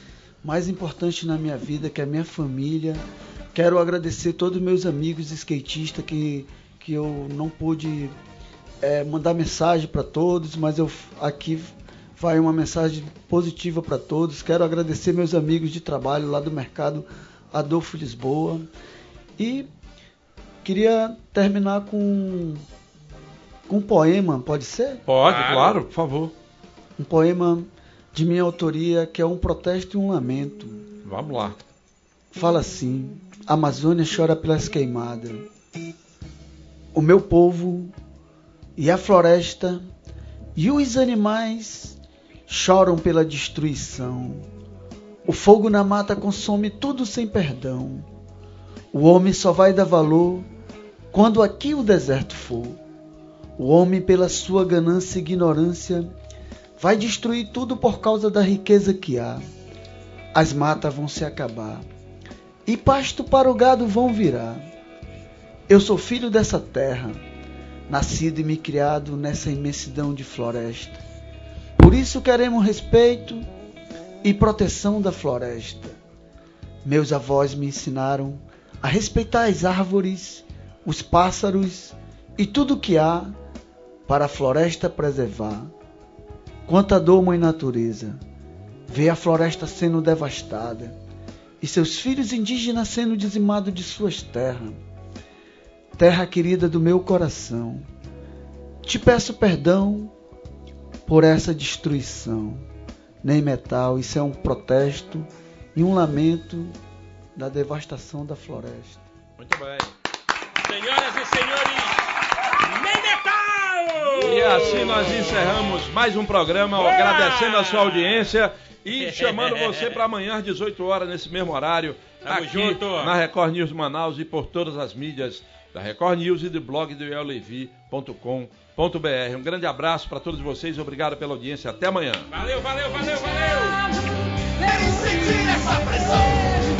mais importantes na minha vida, que é a minha família. Quero agradecer todos os meus amigos skatistas que, que eu não pude eh, mandar mensagem para todos, mas eu aqui vai uma mensagem positiva para todos. Quero agradecer meus amigos de trabalho lá do mercado Adolfo Lisboa. E queria terminar com, com um poema, pode ser? Pode, Claro. claro, por favor. Um poema de minha autoria que é um protesto e um lamento. Vamos lá. Fala assim: a Amazônia chora pelas queimadas. O meu povo e a floresta e os animais choram pela destruição. O fogo na mata consome tudo sem perdão. O homem só vai dar valor quando aqui o deserto for. O homem, pela sua ganância e ignorância, vai destruir tudo por causa da riqueza que há. As matas vão se acabar e pasto para o gado vão virar. Eu sou filho dessa terra, nascido e me criado nessa imensidão de floresta. Por isso queremos respeito e proteção da floresta. Meus avós me ensinaram a respeitar as árvores, os pássaros e tudo que há para a floresta preservar. Quanta dor, mãe natureza, ver a floresta sendo devastada e seus filhos indígenas sendo dizimados de suas terras. Terra querida do meu coração, te peço perdão por essa destruição. Nem metal, isso é um protesto e um lamento da devastação da floresta. Muito bem. Senhoras e senhores! E assim nós encerramos mais um programa, agradecendo a sua audiência e chamando você para amanhã às 18 horas, nesse mesmo horário, Tamo aqui junto. na Record News Manaus e por todas as mídias da Record News e do blog do ellevi.com.br. Um grande abraço para todos vocês, obrigado pela audiência, até amanhã. Valeu, valeu, valeu, valeu! Sentir essa pressão.